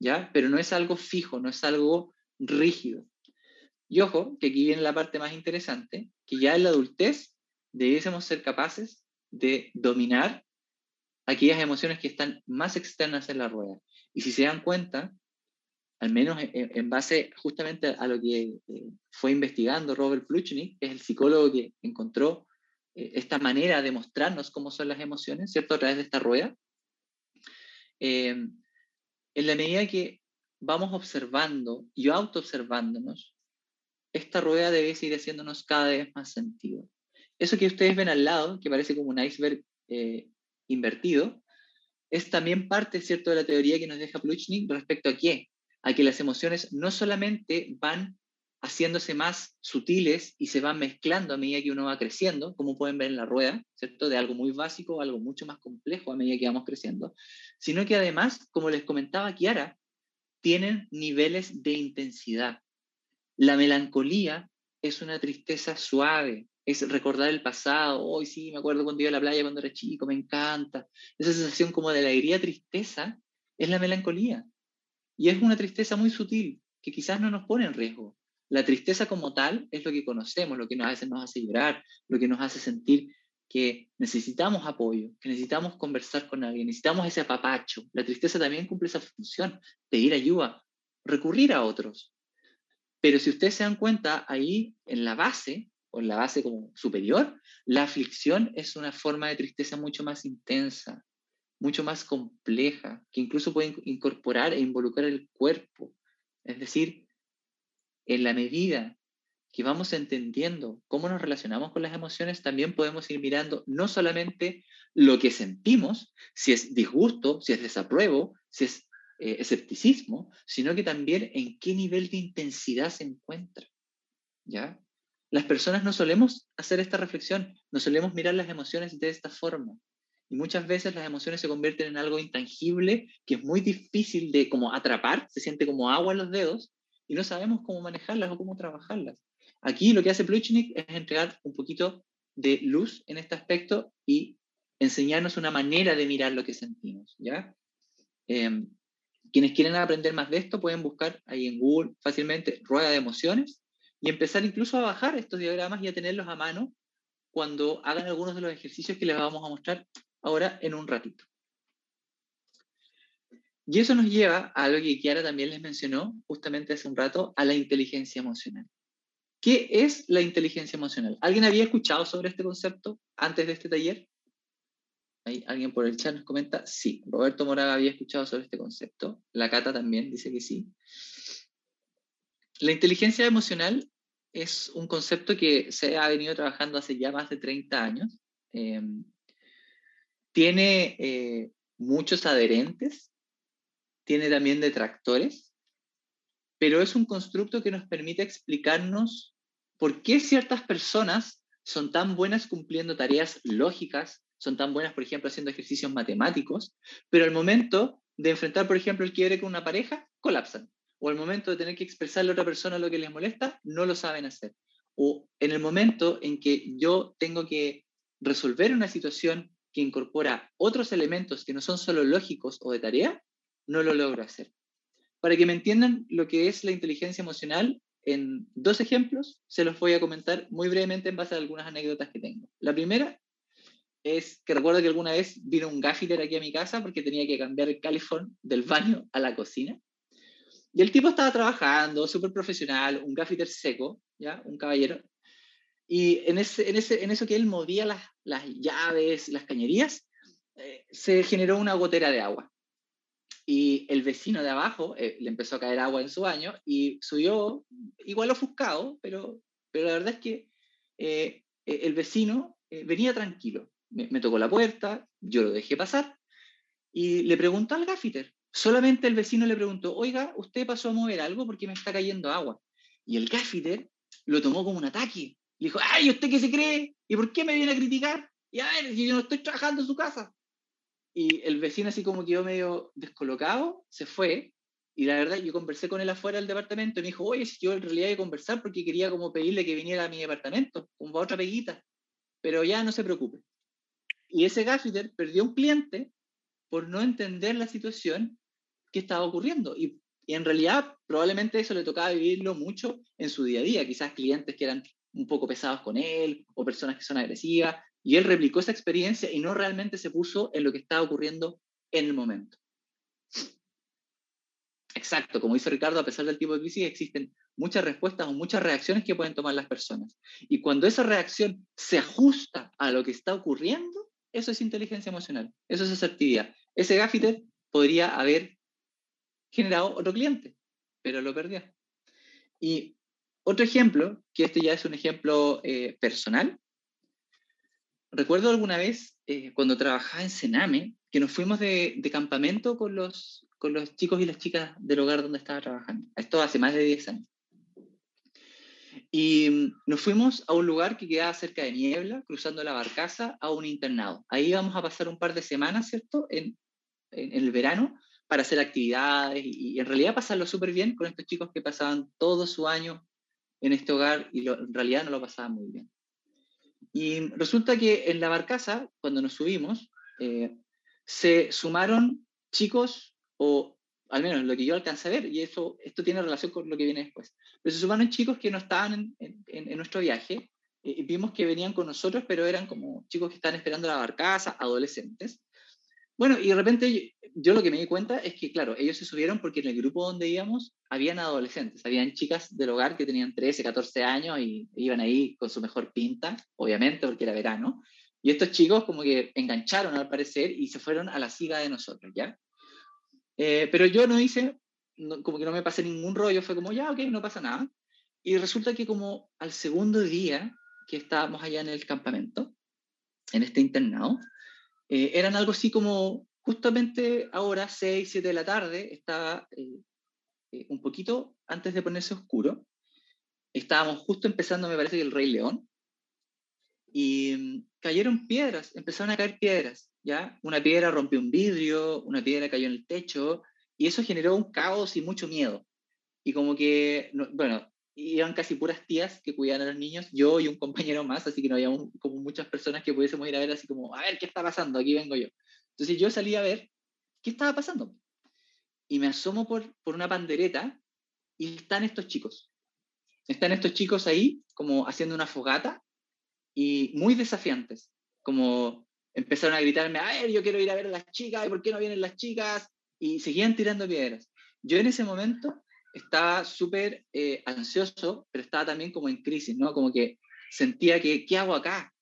¿ya? Pero no es algo fijo, no es algo rígido. Y ojo, que aquí viene la parte más interesante, que ya en la adultez debiésemos ser capaces de dominar aquellas emociones que están más externas en la rueda. Y si se dan cuenta, al menos en, base justamente a lo que eh, fue investigando Robert Plutchnik, que es el psicólogo que encontró eh, esta manera de mostrarnos cómo son las emociones, ¿cierto? A través de esta rueda. Em, en la medida que vamos observando y auto-observándonos, esta rueda debe seguir haciéndonos cada vez más sentido. Eso que ustedes ven al lado, que parece como un iceberg eh, invertido, es también parte, ¿cierto?, de la teoría que nos deja Plutchnik respecto a qué, a que las emociones no solamente van haciéndose más sutiles y se van mezclando a medida que uno va creciendo, como pueden ver en la rueda, ¿cierto? De algo muy básico a algo mucho más complejo a medida que vamos creciendo, sino que además, como les comentaba Kiara, tienen niveles de intensidad. La melancolía es una tristeza suave, es recordar el pasado, hoy sí, me acuerdo cuando iba a la playa cuando era chico, me encanta. Esa sensación como de alegría, tristeza, es la melancolía. Y es una tristeza muy sutil, que quizás no nos pone en riesgo. La tristeza como tal es lo que conocemos, lo que nos hace, nos hace llorar, lo que nos hace sentir que necesitamos apoyo, que necesitamos conversar con alguien, necesitamos ese apapacho. La tristeza también cumple esa función, pedir ayuda, recurrir a otros. Pero si ustedes se dan cuenta, ahí en la base, o en la base como superior, la aflicción es una forma de tristeza mucho más intensa, mucho más compleja, que incluso puede incorporar e involucrar el cuerpo. Es decir, en la medida que vamos entendiendo cómo nos relacionamos con las emociones, también podemos ir mirando no solamente lo que sentimos, si es disgusto, si es desapruebo, si es eh, escepticismo, sino que también en qué nivel de intensidad se encuentra. ¿Ya? Las personas no solemos hacer esta reflexión, no solemos mirar las emociones de esta forma. Y muchas veces las emociones se convierten en algo intangible que es muy difícil de como atrapar, se siente como agua en los dedos y no sabemos cómo manejarlas o cómo trabajarlas. Aquí lo que hace Plutchnik es entregar un poquito de luz en este aspecto y enseñarnos una manera de mirar lo que sentimos, ¿ya? Em, quienes quieren aprender más de esto pueden buscar ahí en Google fácilmente rueda de emociones y empezar incluso a bajar estos diagramas y a tenerlos a mano cuando hagan algunos de los ejercicios que les vamos a mostrar ahora en un ratito. Y eso nos lleva a algo que Kiara también les mencionó justamente hace un rato, a la inteligencia emocional. ¿Qué es la inteligencia emocional? ¿Alguien había escuchado sobre este concepto antes de este taller? ¿Hay alguien por el chat nos comenta? Sí, Roberto Moraga había escuchado sobre este concepto. La Cata también dice que sí. La inteligencia emocional es un concepto que se ha venido trabajando hace ya más de 30 años. Em, tiene eh, muchos adherentes, tiene también detractores, pero es un constructo que nos permite explicarnos por qué ciertas personas son tan buenas cumpliendo tareas lógicas, son tan buenas, por ejemplo, haciendo ejercicios matemáticos, pero al momento de enfrentar, por ejemplo, el quiebre con una pareja, colapsan. O al momento de tener que expresarle a otra persona lo que les molesta, no lo saben hacer. O en el momento en que yo tengo que resolver una situación que incorpora otros elementos que no son solo lógicos o de tarea, no lo logro hacer. Para que me entiendan lo que es la inteligencia emocional, en dos ejemplos se los voy a comentar muy brevemente en base a algunas anécdotas que tengo. La primera es que recuerdo que alguna vez vino un gaffiter aquí a mi casa porque tenía que cambiar el califón del baño a la cocina. Y el tipo estaba trabajando, súper profesional, un gaffiter seco, ¿ya? Un caballero. Y en, ese, en, ese, en eso que él movía las, las llaves, las cañerías, eh, se generó una gotera de agua y el vecino de abajo eh, le empezó a caer agua en su baño y subió igual ofuscado, pero, pero la verdad es que eh, el vecino venía tranquilo. Me, tocó la puerta, yo lo dejé pasar y le preguntó al gaffiter. Solamente el vecino le preguntó, oiga, ¿usted pasó a mover algo porque me está cayendo agua? Y el gaffiter lo tomó como un ataque. Le dijo, ay, ¿usted qué se cree? ¿Y por qué me viene a criticar? Y a ver, yo no estoy trabajando en su casa. Y el vecino así como quedó medio descolocado, se fue. Y la verdad, yo conversé con él afuera del departamento y me dijo, oye, yo en realidad iba a conversar porque quería como pedirle que viniera a mi departamento, como a otra peguita. Pero ya no se preocupe. Y ese gaffiter perdió un cliente por no entender la situación que estaba ocurriendo. Y, y, en realidad probablemente eso le tocaba vivirlo mucho en su día a día. Quizás clientes que eran un poco pesados con él o personas que son agresivas y él replicó esa experiencia y no realmente se puso en lo que estaba ocurriendo en el momento. Exacto, como dice Ricardo, a pesar del tipo de crisis existen muchas respuestas o muchas reacciones que pueden tomar las personas. Y cuando esa reacción se ajusta a lo que está ocurriendo, eso es inteligencia emocional, eso es asertividad. Ese gaffiter podría haber generado otro cliente, pero lo perdió. Y otro ejemplo, que este ya es un ejemplo eh, personal, recuerdo alguna vez eh, cuando trabajaba en Sename, que nos fuimos de, campamento con los, con los chicos y las chicas del hogar donde estaba trabajando. Esto hace más de 10 años. Y mm, nos fuimos a un lugar que quedaba cerca de Niebla, cruzando la barcaza, a un internado. Ahí íbamos a pasar un par de semanas, ¿cierto? En, en, el verano, para hacer actividades y, en realidad pasarlo súper bien con estos chicos que pasaban todo su año en este hogar y en realidad no lo pasaban muy bien. Y resulta que en la barcaza, cuando nos subimos, eh, se sumaron chicos, o al menos lo que yo alcancé a ver, y eso, esto tiene relación con lo que viene después, pero se sumaron chicos que no estaban en, nuestro viaje, y vimos que venían con nosotros, pero eran como chicos que estaban esperando la barcaza, adolescentes, bueno, y de repente yo, lo que me di cuenta es que, claro, ellos se subieron porque en el grupo donde íbamos habían adolescentes, habían chicas del hogar que tenían 13, 14 años y iban ahí con su mejor pinta, obviamente, porque era verano. Y estos chicos como que engancharon al parecer y se fueron a la siga de nosotros, ¿ya? Eh, pero yo no hice, como que no me pasé ningún rollo, fue como, ya, ok, no pasa nada. Y resulta que como al segundo día que estábamos allá en el campamento, en este internado, eh, eran algo así como justamente ahora, 6, 7 de la tarde, estaba eh, eh, un poquito antes de ponerse oscuro. Estábamos justo empezando, me parece que el Rey León, y mm, cayeron piedras, empezaron a caer piedras, ¿ya? Una piedra rompió un vidrio, una piedra cayó en el techo, y eso generó un caos y mucho miedo. Y como que, bueno, iban casi puras tías que cuidaban a los niños, yo y un compañero más, así que no había como muchas personas que pudiésemos ir a ver así como, a ver, ¿qué está pasando? Aquí vengo yo. Entonces yo salí a ver qué estaba pasando. Y me asomo por, por una pandereta y están estos chicos. Están estos chicos ahí como haciendo una fogata y muy desafiantes, como empezaron a gritarme, a ver, yo quiero ir a ver a las chicas, ¿y por qué no vienen las chicas? Y seguían tirando piedras. Yo en ese momento estaba súper eh, ansioso, pero estaba también como en crisis, ¿no? Como que sentía que, ¿qué hago acá?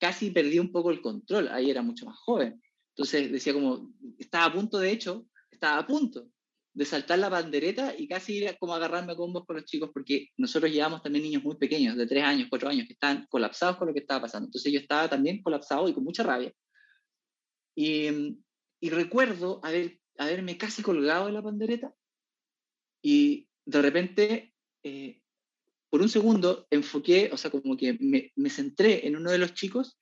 Casi perdí un poco el control, ahí era mucho más joven. Entonces decía como, estaba a punto, de hecho, estaba a punto de saltar la bandereta y casi ir como a agarrarme a combos con los chicos, porque nosotros llevamos también niños muy pequeños, de tres años, cuatro años, que están colapsados con lo que estaba pasando. Entonces yo estaba también colapsado y con mucha rabia. Y, y recuerdo haber, haberme casi colgado de la bandereta y de repente, eh, por un segundo, enfoqué, o sea, como que me, me, centré en uno de los chicos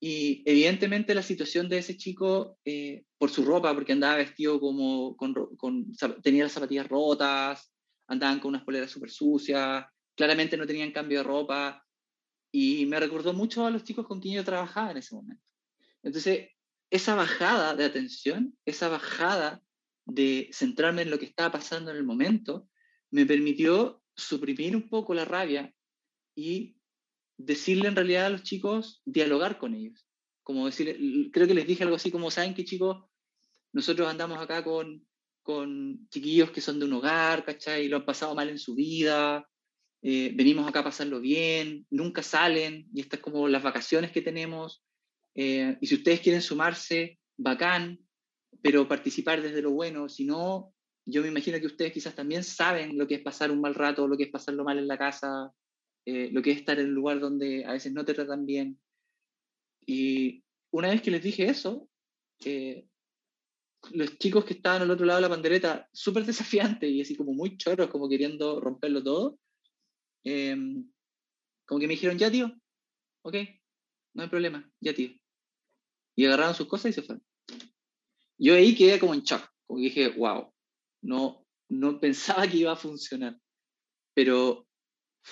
y evidentemente la situación de ese chico, eh, por su ropa, porque andaba vestido como, con, con, tenía las zapatillas rotas, andaban con unas poleras súper sucias, claramente no tenían cambio de ropa, y me recordó mucho a los chicos con quien yo trabajaba en ese momento. Entonces, esa bajada de atención, esa bajada de centrarme en lo que estaba pasando en el momento, me permitió suprimir un poco la rabia y decirle en realidad a los chicos, dialogar con ellos. Como decir, creo que les dije algo así como, ¿saben qué chicos? Nosotros andamos acá con, con chiquillos que son de un hogar, ¿cachai? Lo han pasado mal en su vida, eh, venimos acá a pasarlo bien, nunca salen, y estas como las vacaciones que tenemos. Eh, y si ustedes quieren sumarse, bacán, pero participar desde lo bueno, si no, yo me imagino que ustedes quizás también saben lo que es pasar un mal rato, lo que es pasarlo mal en la casa, eh, lo que es estar en un lugar donde a veces no te tratan bien. Y una vez que les dije eso, eh, los chicos que estaban al otro lado de la pandereta, súper desafiantes y así como muy choros, como queriendo romperlo todo, em, como que me dijeron, ya tío, ok, no hay problema, ya tío. Y agarraron sus cosas y se fueron. Yo ahí quedé como en shock, como dije, wow, no, no pensaba que iba a funcionar, pero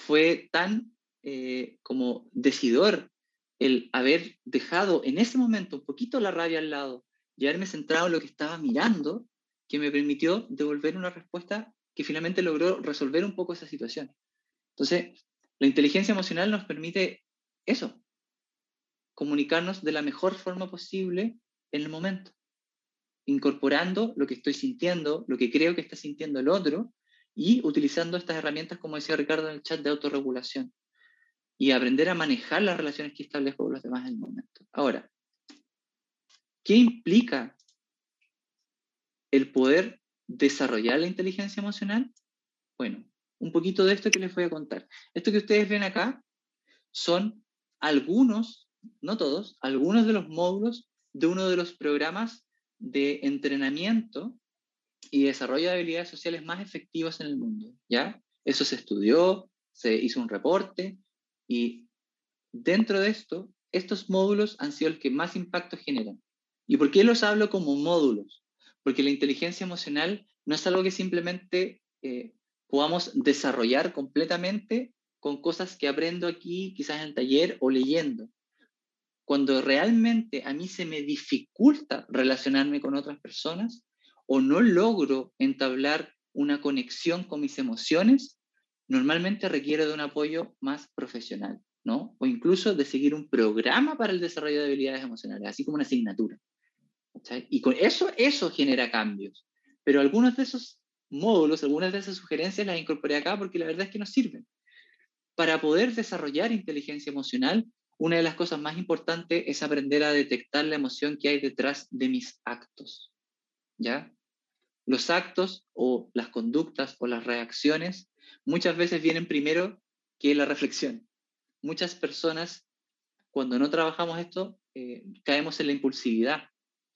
fue tan eh, como decidor el haber dejado en ese momento un poquito la rabia al lado y haberme centrado en lo que estaba mirando, que me permitió devolver una respuesta que finalmente logró resolver un poco esa situación. Entonces, la inteligencia emocional nos permite eso, comunicarnos de la mejor forma posible en el momento incorporando lo que estoy sintiendo, lo que creo que está sintiendo el otro y utilizando estas herramientas, como decía Ricardo en el chat, de autorregulación y aprender a manejar las relaciones que establezco con los demás en el momento. Ahora, ¿qué implica el poder desarrollar la inteligencia emocional? Bueno, un poquito de esto que les voy a contar. Esto que ustedes ven acá son algunos, no todos, algunos de los módulos de uno de los programas de entrenamiento y desarrollo de habilidades sociales más efectivas en el mundo, ¿ya? Eso se estudió, se hizo un reporte y dentro de esto, estos módulos han sido los que más impacto generan. ¿Y por qué los hablo como módulos? Porque la inteligencia emocional no es algo que simplemente eh, podamos desarrollar completamente con cosas que aprendo aquí, quizás en el taller o leyendo cuando realmente a mí se me dificulta relacionarme con otras personas o no logro entablar una conexión con mis emociones, normalmente requiere de un apoyo más profesional, ¿no? O incluso de seguir un programa para el desarrollo de habilidades emocionales, así como una asignatura. Y con eso, eso genera cambios. Pero algunos de esos módulos, algunas de esas sugerencias las incorporé acá porque la verdad es que nos sirven. Para poder desarrollar inteligencia emocional, una de las cosas más importantes es aprender a detectar la emoción que hay detrás de mis actos. ¿Ya? Los actos o las conductas o las reacciones muchas veces vienen primero que la reflexión. Muchas personas, cuando no trabajamos esto, eh, caemos en la impulsividad.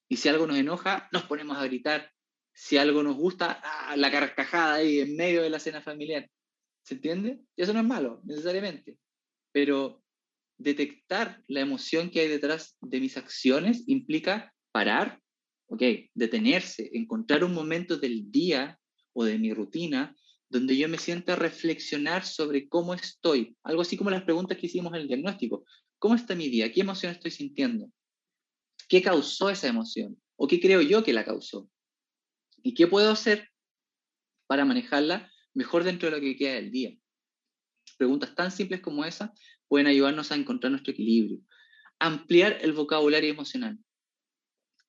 Y si algo nos enoja, nos ponemos a gritar. Si algo nos gusta, ¡ah! la carcajada ahí en medio de la cena familiar. ¿Se entiende? Y eso no es malo, necesariamente. Pero detectar la emoción que hay detrás de mis acciones implica parar, ok, detenerse, encontrar un momento del día o de mi rutina donde yo me sienta a reflexionar sobre cómo estoy. Algo así como las preguntas que hicimos en el diagnóstico. ¿Cómo está mi día? ¿Qué emoción estoy sintiendo? ¿Qué causó esa emoción? ¿O qué creo yo que la causó? ¿Y qué puedo hacer para manejarla mejor dentro de lo que queda del día? Preguntas tan simples como esa pueden ayudarnos a encontrar nuestro equilibrio. Ampliar el vocabulario emocional.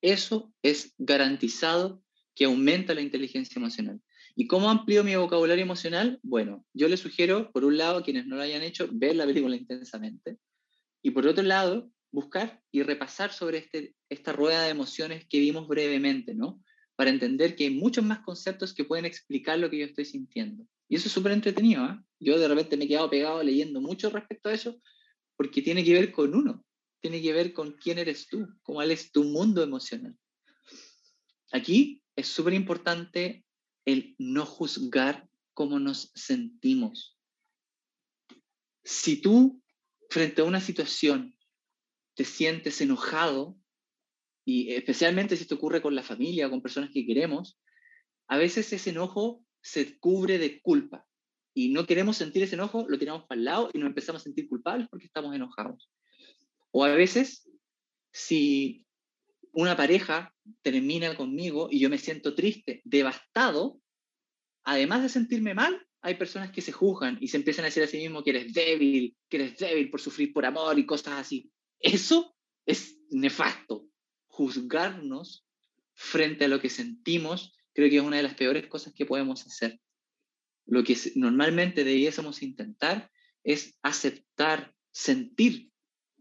Eso es garantizado que aumenta la inteligencia emocional. ¿Y cómo amplío mi vocabulario emocional? Bueno, yo les sugiero, por un lado, a quienes no lo hayan hecho, ver la película intensamente. Y por otro lado, buscar y repasar sobre este, esta rueda de emociones que vimos brevemente, ¿no? Para entender que hay muchos más conceptos que pueden explicar lo que yo estoy sintiendo. Y eso es súper entretenido, ¿eh? Yo de repente me he quedado pegado leyendo mucho respecto a eso, porque tiene que ver con uno, tiene que ver con quién eres tú, cómo es tu mundo emocional. Aquí es súper importante el no juzgar cómo nos sentimos. Si tú, frente a una situación, te sientes enojado, y especialmente si esto ocurre con la familia con personas que queremos, a veces ese enojo se cubre de culpa. Y no queremos sentir ese enojo, lo tiramos para el lado y nos empezamos a sentir culpables porque estamos enojados. O a veces, si una pareja termina conmigo y yo me siento triste, devastado, además de sentirme mal, hay personas que se juzgan y se empiezan a decir a sí mismo que eres débil, que eres débil por sufrir por amor y cosas así. Eso es nefasto. Juzgarnos frente a lo que sentimos creo que es una de las peores cosas que podemos hacer. Lo que normalmente debiésemos intentar es aceptar, sentir,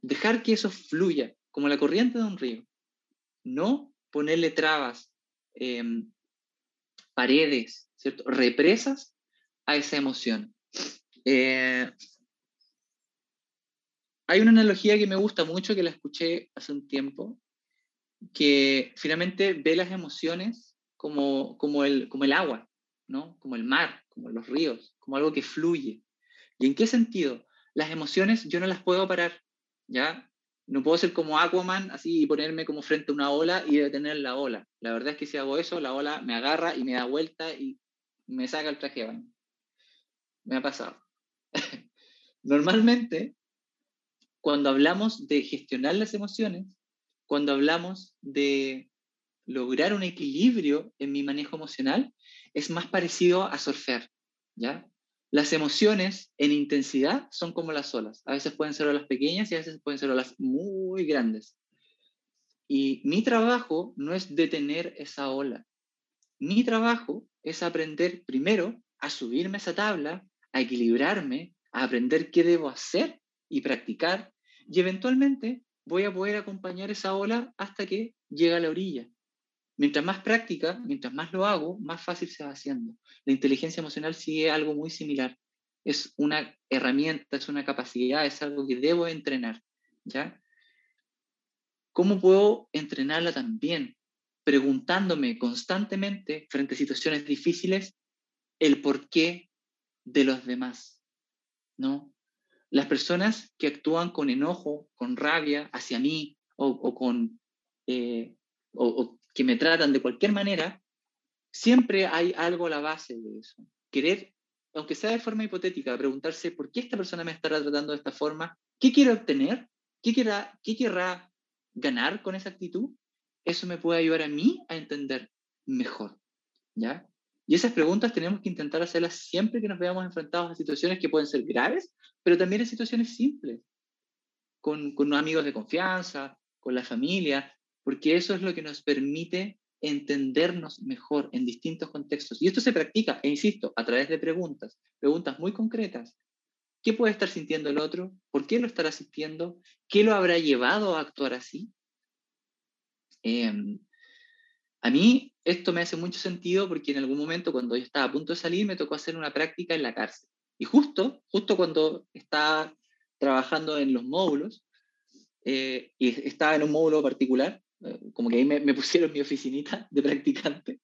dejar que eso fluya como la corriente de un río. No ponerle trabas, em, paredes, ¿cierto? represas a esa emoción. Eh, hay una analogía que me gusta mucho, que la escuché hace un tiempo, que finalmente ve las emociones como, como, el, como el agua, ¿no? como el mar, como los ríos, como algo que fluye. ¿Y en qué sentido? Las emociones yo no las puedo parar, ¿ya? No puedo ser como Aquaman así y ponerme como frente a una ola y detener la ola. La verdad es que si hago eso, la ola me agarra y me da vuelta y me saca el traje de baño. Me ha pasado. Normalmente, cuando hablamos de gestionar las emociones, cuando hablamos de lograr un equilibrio en mi manejo emocional, es más parecido a surfear, ¿ya? Las emociones en intensidad son como las olas. A veces pueden ser olas pequeñas y a veces pueden ser olas muy grandes. Y mi trabajo no es detener esa ola. Mi trabajo es aprender primero a subirme esa tabla, a equilibrarme, a aprender qué debo hacer y practicar. Y eventualmente voy a poder acompañar esa ola hasta que llega a la orilla. Mientras más práctica, mientras más lo hago, más fácil se va haciendo. La inteligencia emocional sigue algo muy similar. Es una herramienta, es una capacidad, es algo que debo entrenar. ¿ya? ¿Cómo puedo entrenarla también? Preguntándome constantemente frente a situaciones difíciles el porqué de los demás. ¿no? Las personas que actúan con enojo, con rabia hacia mí o, con eh, o, que me tratan de cualquier manera, siempre hay algo a la base de eso. Querer, aunque sea de forma hipotética, preguntarse por qué esta persona me estará tratando de esta forma, qué quiere obtener, qué querrá, qué querrá ganar con esa actitud, eso me puede ayudar a mí a entender mejor. ¿Ya? Y esas preguntas tenemos que intentar hacerlas siempre que nos veamos enfrentados a situaciones que pueden ser graves, pero también en situaciones simples, con, con amigos de confianza, con la familia, porque eso es lo que nos permite entendernos mejor en distintos contextos. Y esto se practica, e insisto, a través de preguntas, preguntas muy concretas. ¿Qué puede estar sintiendo el otro? ¿Por qué lo estará sintiendo? ¿Qué lo habrá llevado a actuar así? Em, a mí esto me hace mucho sentido porque en algún momento cuando yo estaba a punto de salir me tocó hacer una práctica en la cárcel. Y justo, justo cuando estaba trabajando en los módulos, eh, y estaba en un módulo particular, como que ahí me, pusieron mi oficinita de practicante,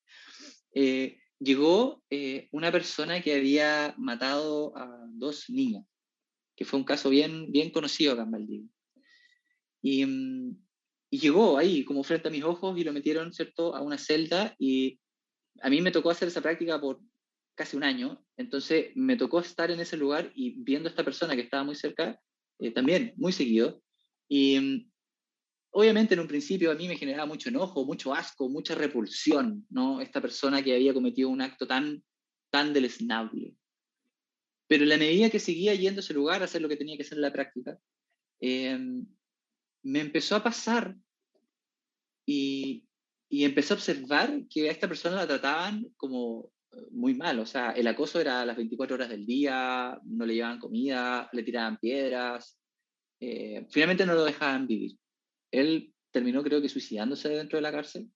eh, llegó eh, una persona que había matado a dos niñas, que fue un caso bien, bien conocido acá en Valdivia. Y, mm, y, llegó ahí, como frente a mis ojos, y lo metieron, ¿cierto?, a una celda, y a mí me tocó hacer esa práctica por casi un año, entonces me tocó estar en ese lugar y viendo a esta persona que estaba muy cerca, eh, también muy seguido. Y mm, obviamente en un principio a mí me generaba mucho enojo, mucho asco, mucha repulsión, ¿no? Esta persona que había cometido un acto tan, tan deleznable. Pero la medida que seguía yendo a ese lugar a hacer lo que tenía que hacer en la práctica, em, me empezó a pasar y, y empecé a observar que a esta persona la trataban como eh, muy mal, o sea, el acoso era a las 24 horas del día, no le llevaban comida, le tiraban piedras, eh, finalmente no lo dejaban vivir. Él terminó creo que suicidándose dentro de la cárcel,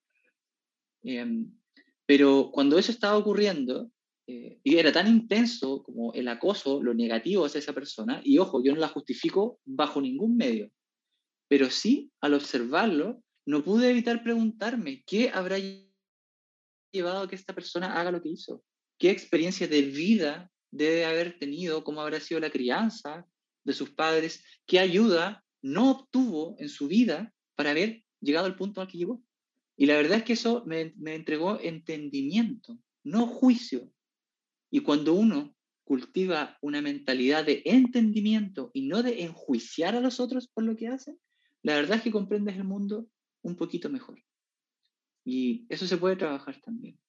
em, pero cuando eso estaba ocurriendo, eh, y era tan intenso como el acoso, lo negativo hacia esa persona, y ojo, yo no la justifico bajo ningún medio, pero sí, al observarlo, no pude evitar preguntarme qué habrá llevado a que esta persona haga lo que hizo, qué experiencia de vida debe haber tenido, cómo habrá sido la crianza de sus padres, qué ayuda no obtuvo en su vida para haber llegado al punto al que llegó. Y la verdad es que eso me, me entregó entendimiento, no juicio. Y cuando uno cultiva una mentalidad de entendimiento y no de enjuiciar a los otros por lo que hacen, la verdad es que comprendes el mundo un poquito mejor. Y eso se puede trabajar también.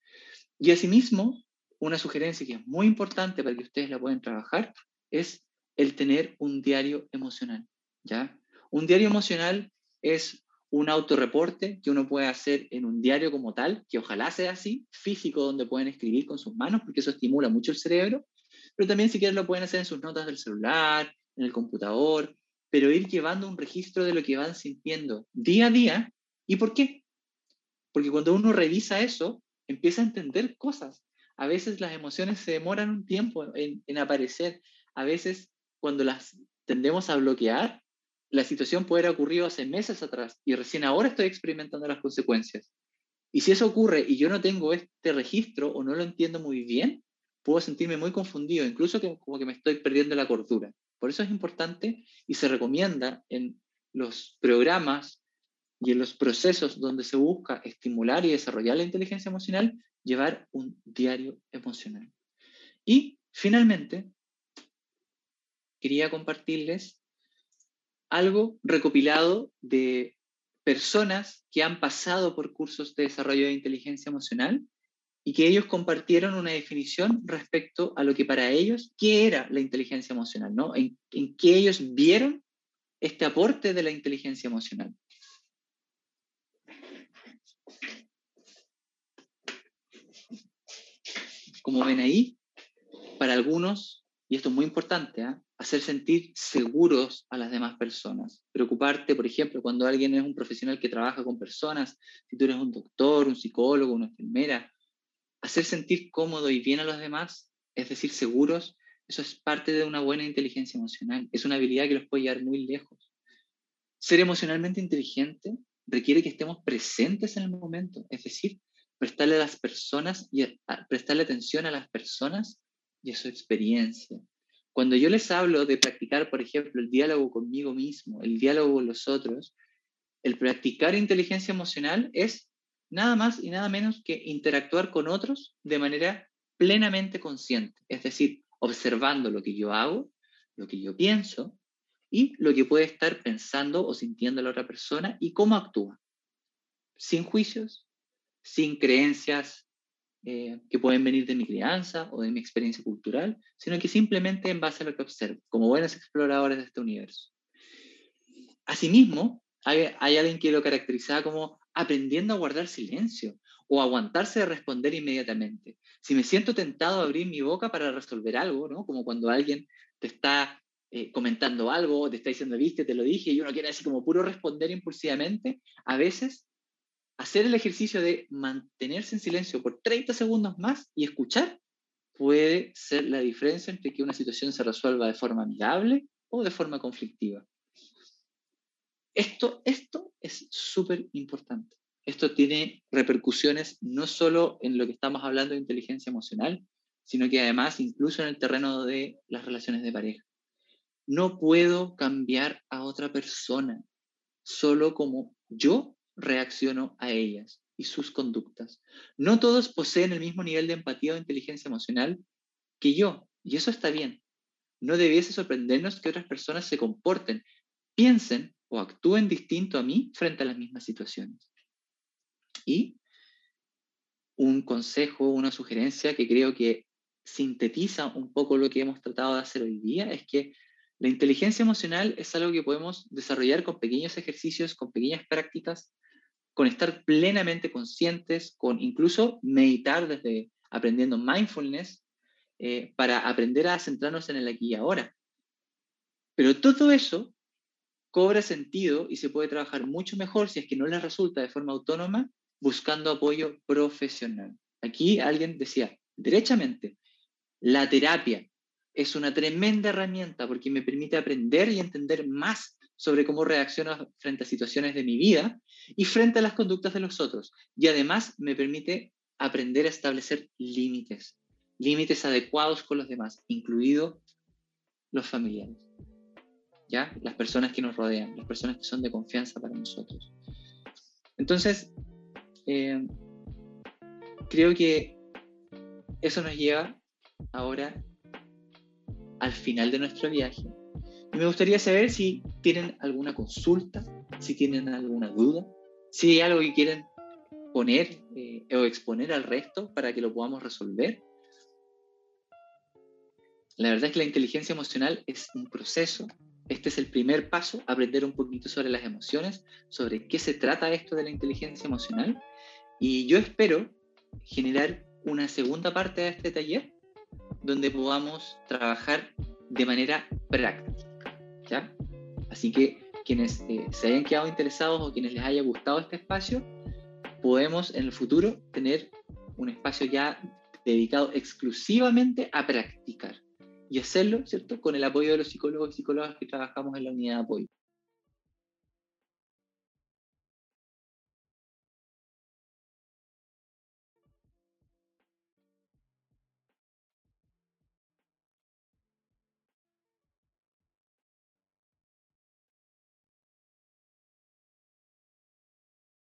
Y asimismo, una sugerencia que es muy importante para que ustedes la puedan trabajar es el tener un diario emocional, ¿ya? Un diario emocional es un autorreporte que uno puede hacer en un diario como tal, que ojalá sea así, físico, donde pueden escribir con sus manos, porque eso estimula mucho el cerebro, pero también si quieren lo pueden hacer en sus notas del celular, en el computador, pero ir llevando un registro de lo que van sintiendo día a día ¿Y por qué? Porque cuando uno revisa eso, empieza a entender cosas. A veces las emociones se demoran un tiempo en, aparecer. A veces cuando las tendemos a bloquear, la situación puede haber ocurrido hace meses atrás y recién ahora estoy experimentando las consecuencias. Y si eso ocurre y yo no tengo este registro o no lo entiendo muy bien, puedo sentirme muy confundido, incluso como que me estoy perdiendo la cordura. Por eso es importante y se recomienda en los programas y en los procesos donde se busca estimular y desarrollar la inteligencia emocional, llevar un diario emocional. Y finalmente, quería compartirles algo recopilado de personas que han pasado por cursos de desarrollo de inteligencia emocional y que ellos compartieron una definición respecto a lo que para ellos, ¿qué era la inteligencia emocional? ¿no? En, en qué ellos vieron este aporte de la inteligencia emocional. como ven ahí, para algunos, y esto es muy importante, ¿ah? Hacer sentir seguros a las demás personas. Preocuparte, por ejemplo, cuando alguien es un profesional que trabaja con personas, si tú eres un doctor, un psicólogo, una enfermera, hacer sentir cómodo y bien a los demás, es decir, seguros, eso es parte de una buena inteligencia emocional. Es una habilidad que los puede llevar muy lejos. Ser emocionalmente inteligente requiere que estemos presentes en el momento, es decir, prestarle a las personas y prestarle atención a las personas y a su experiencia. Cuando yo les hablo de practicar, por ejemplo, el diálogo conmigo mismo, el diálogo con los otros, el practicar inteligencia emocional es nada más y nada menos que interactuar con otros de manera plenamente consciente, es decir, observando lo que yo hago, lo que yo pienso y lo que puede estar pensando o sintiendo la otra persona y cómo actúa, sin juicios, sin creencias eh, que pueden venir de mi crianza o de mi experiencia cultural, sino que simplemente en base a lo que observo, como buenos exploradores de este universo. Asimismo, hay, alguien que lo caracteriza como aprendiendo a guardar silencio o aguantarse de responder inmediatamente. Si me siento tentado a abrir mi boca para resolver algo, ¿no? como cuando alguien te está eh, comentando algo, te está diciendo, viste, te lo dije, y uno quiere así como puro responder impulsivamente, a veces hacer el ejercicio de mantenerse en silencio por 30 segundos más y escuchar puede ser la diferencia entre que una situación se resuelva de forma amigable o de forma conflictiva. Esto, esto es súper importante. Esto tiene repercusiones no solo en lo que estamos hablando de inteligencia emocional, sino que además incluso en el terreno de las relaciones de pareja. No puedo cambiar a otra persona solo como yo reacciono a ellas. y sus conductas. No todos poseen el mismo nivel de empatía o inteligencia emocional que yo, y eso está bien. No debiese sorprendernos que otras personas se comporten, piensen o actúen distinto a mí frente a las mismas situaciones. Y un consejo, una sugerencia que creo que sintetiza un poco lo que hemos tratado de hacer hoy día es que la inteligencia emocional es algo que podemos desarrollar con pequeños ejercicios, con pequeñas prácticas, con estar plenamente conscientes, con incluso meditar desde aprendiendo mindfulness eh, para aprender a centrarnos en el aquí y ahora. Pero todo eso cobra sentido y se puede trabajar mucho mejor si es que no les resulta de forma autónoma buscando apoyo profesional. Aquí alguien decía, derechamente, la terapia es una tremenda herramienta porque me permite aprender y entender más sobre cómo reacciono frente a situaciones de mi vida y frente a las conductas de los otros. Y además me permite aprender a establecer límites, límites adecuados con los demás, incluidos los familiares. ¿Ya? Las personas que nos rodean, las personas que son de confianza para nosotros. Entonces, eh, creo que eso nos lleva ahora al final de nuestro viaje. Y me gustaría saber si tienen alguna consulta, si tienen alguna duda, si hay algo que quieren poner eh, o exponer al resto para que lo podamos resolver. La verdad es que la inteligencia emocional es un proceso. Este es el primer paso, aprender un poquito sobre las emociones, sobre qué se trata esto de la inteligencia emocional y yo espero generar una segunda parte de este taller donde podamos trabajar de manera práctica. Así que quienes eh, se hayan quedado interesados o quienes les haya gustado este espacio, podemos en el futuro tener un espacio ya dedicado exclusivamente a practicar y hacerlo, ¿cierto?, con el apoyo de los psicólogos y psicólogas que trabajamos en la unidad de apoyo.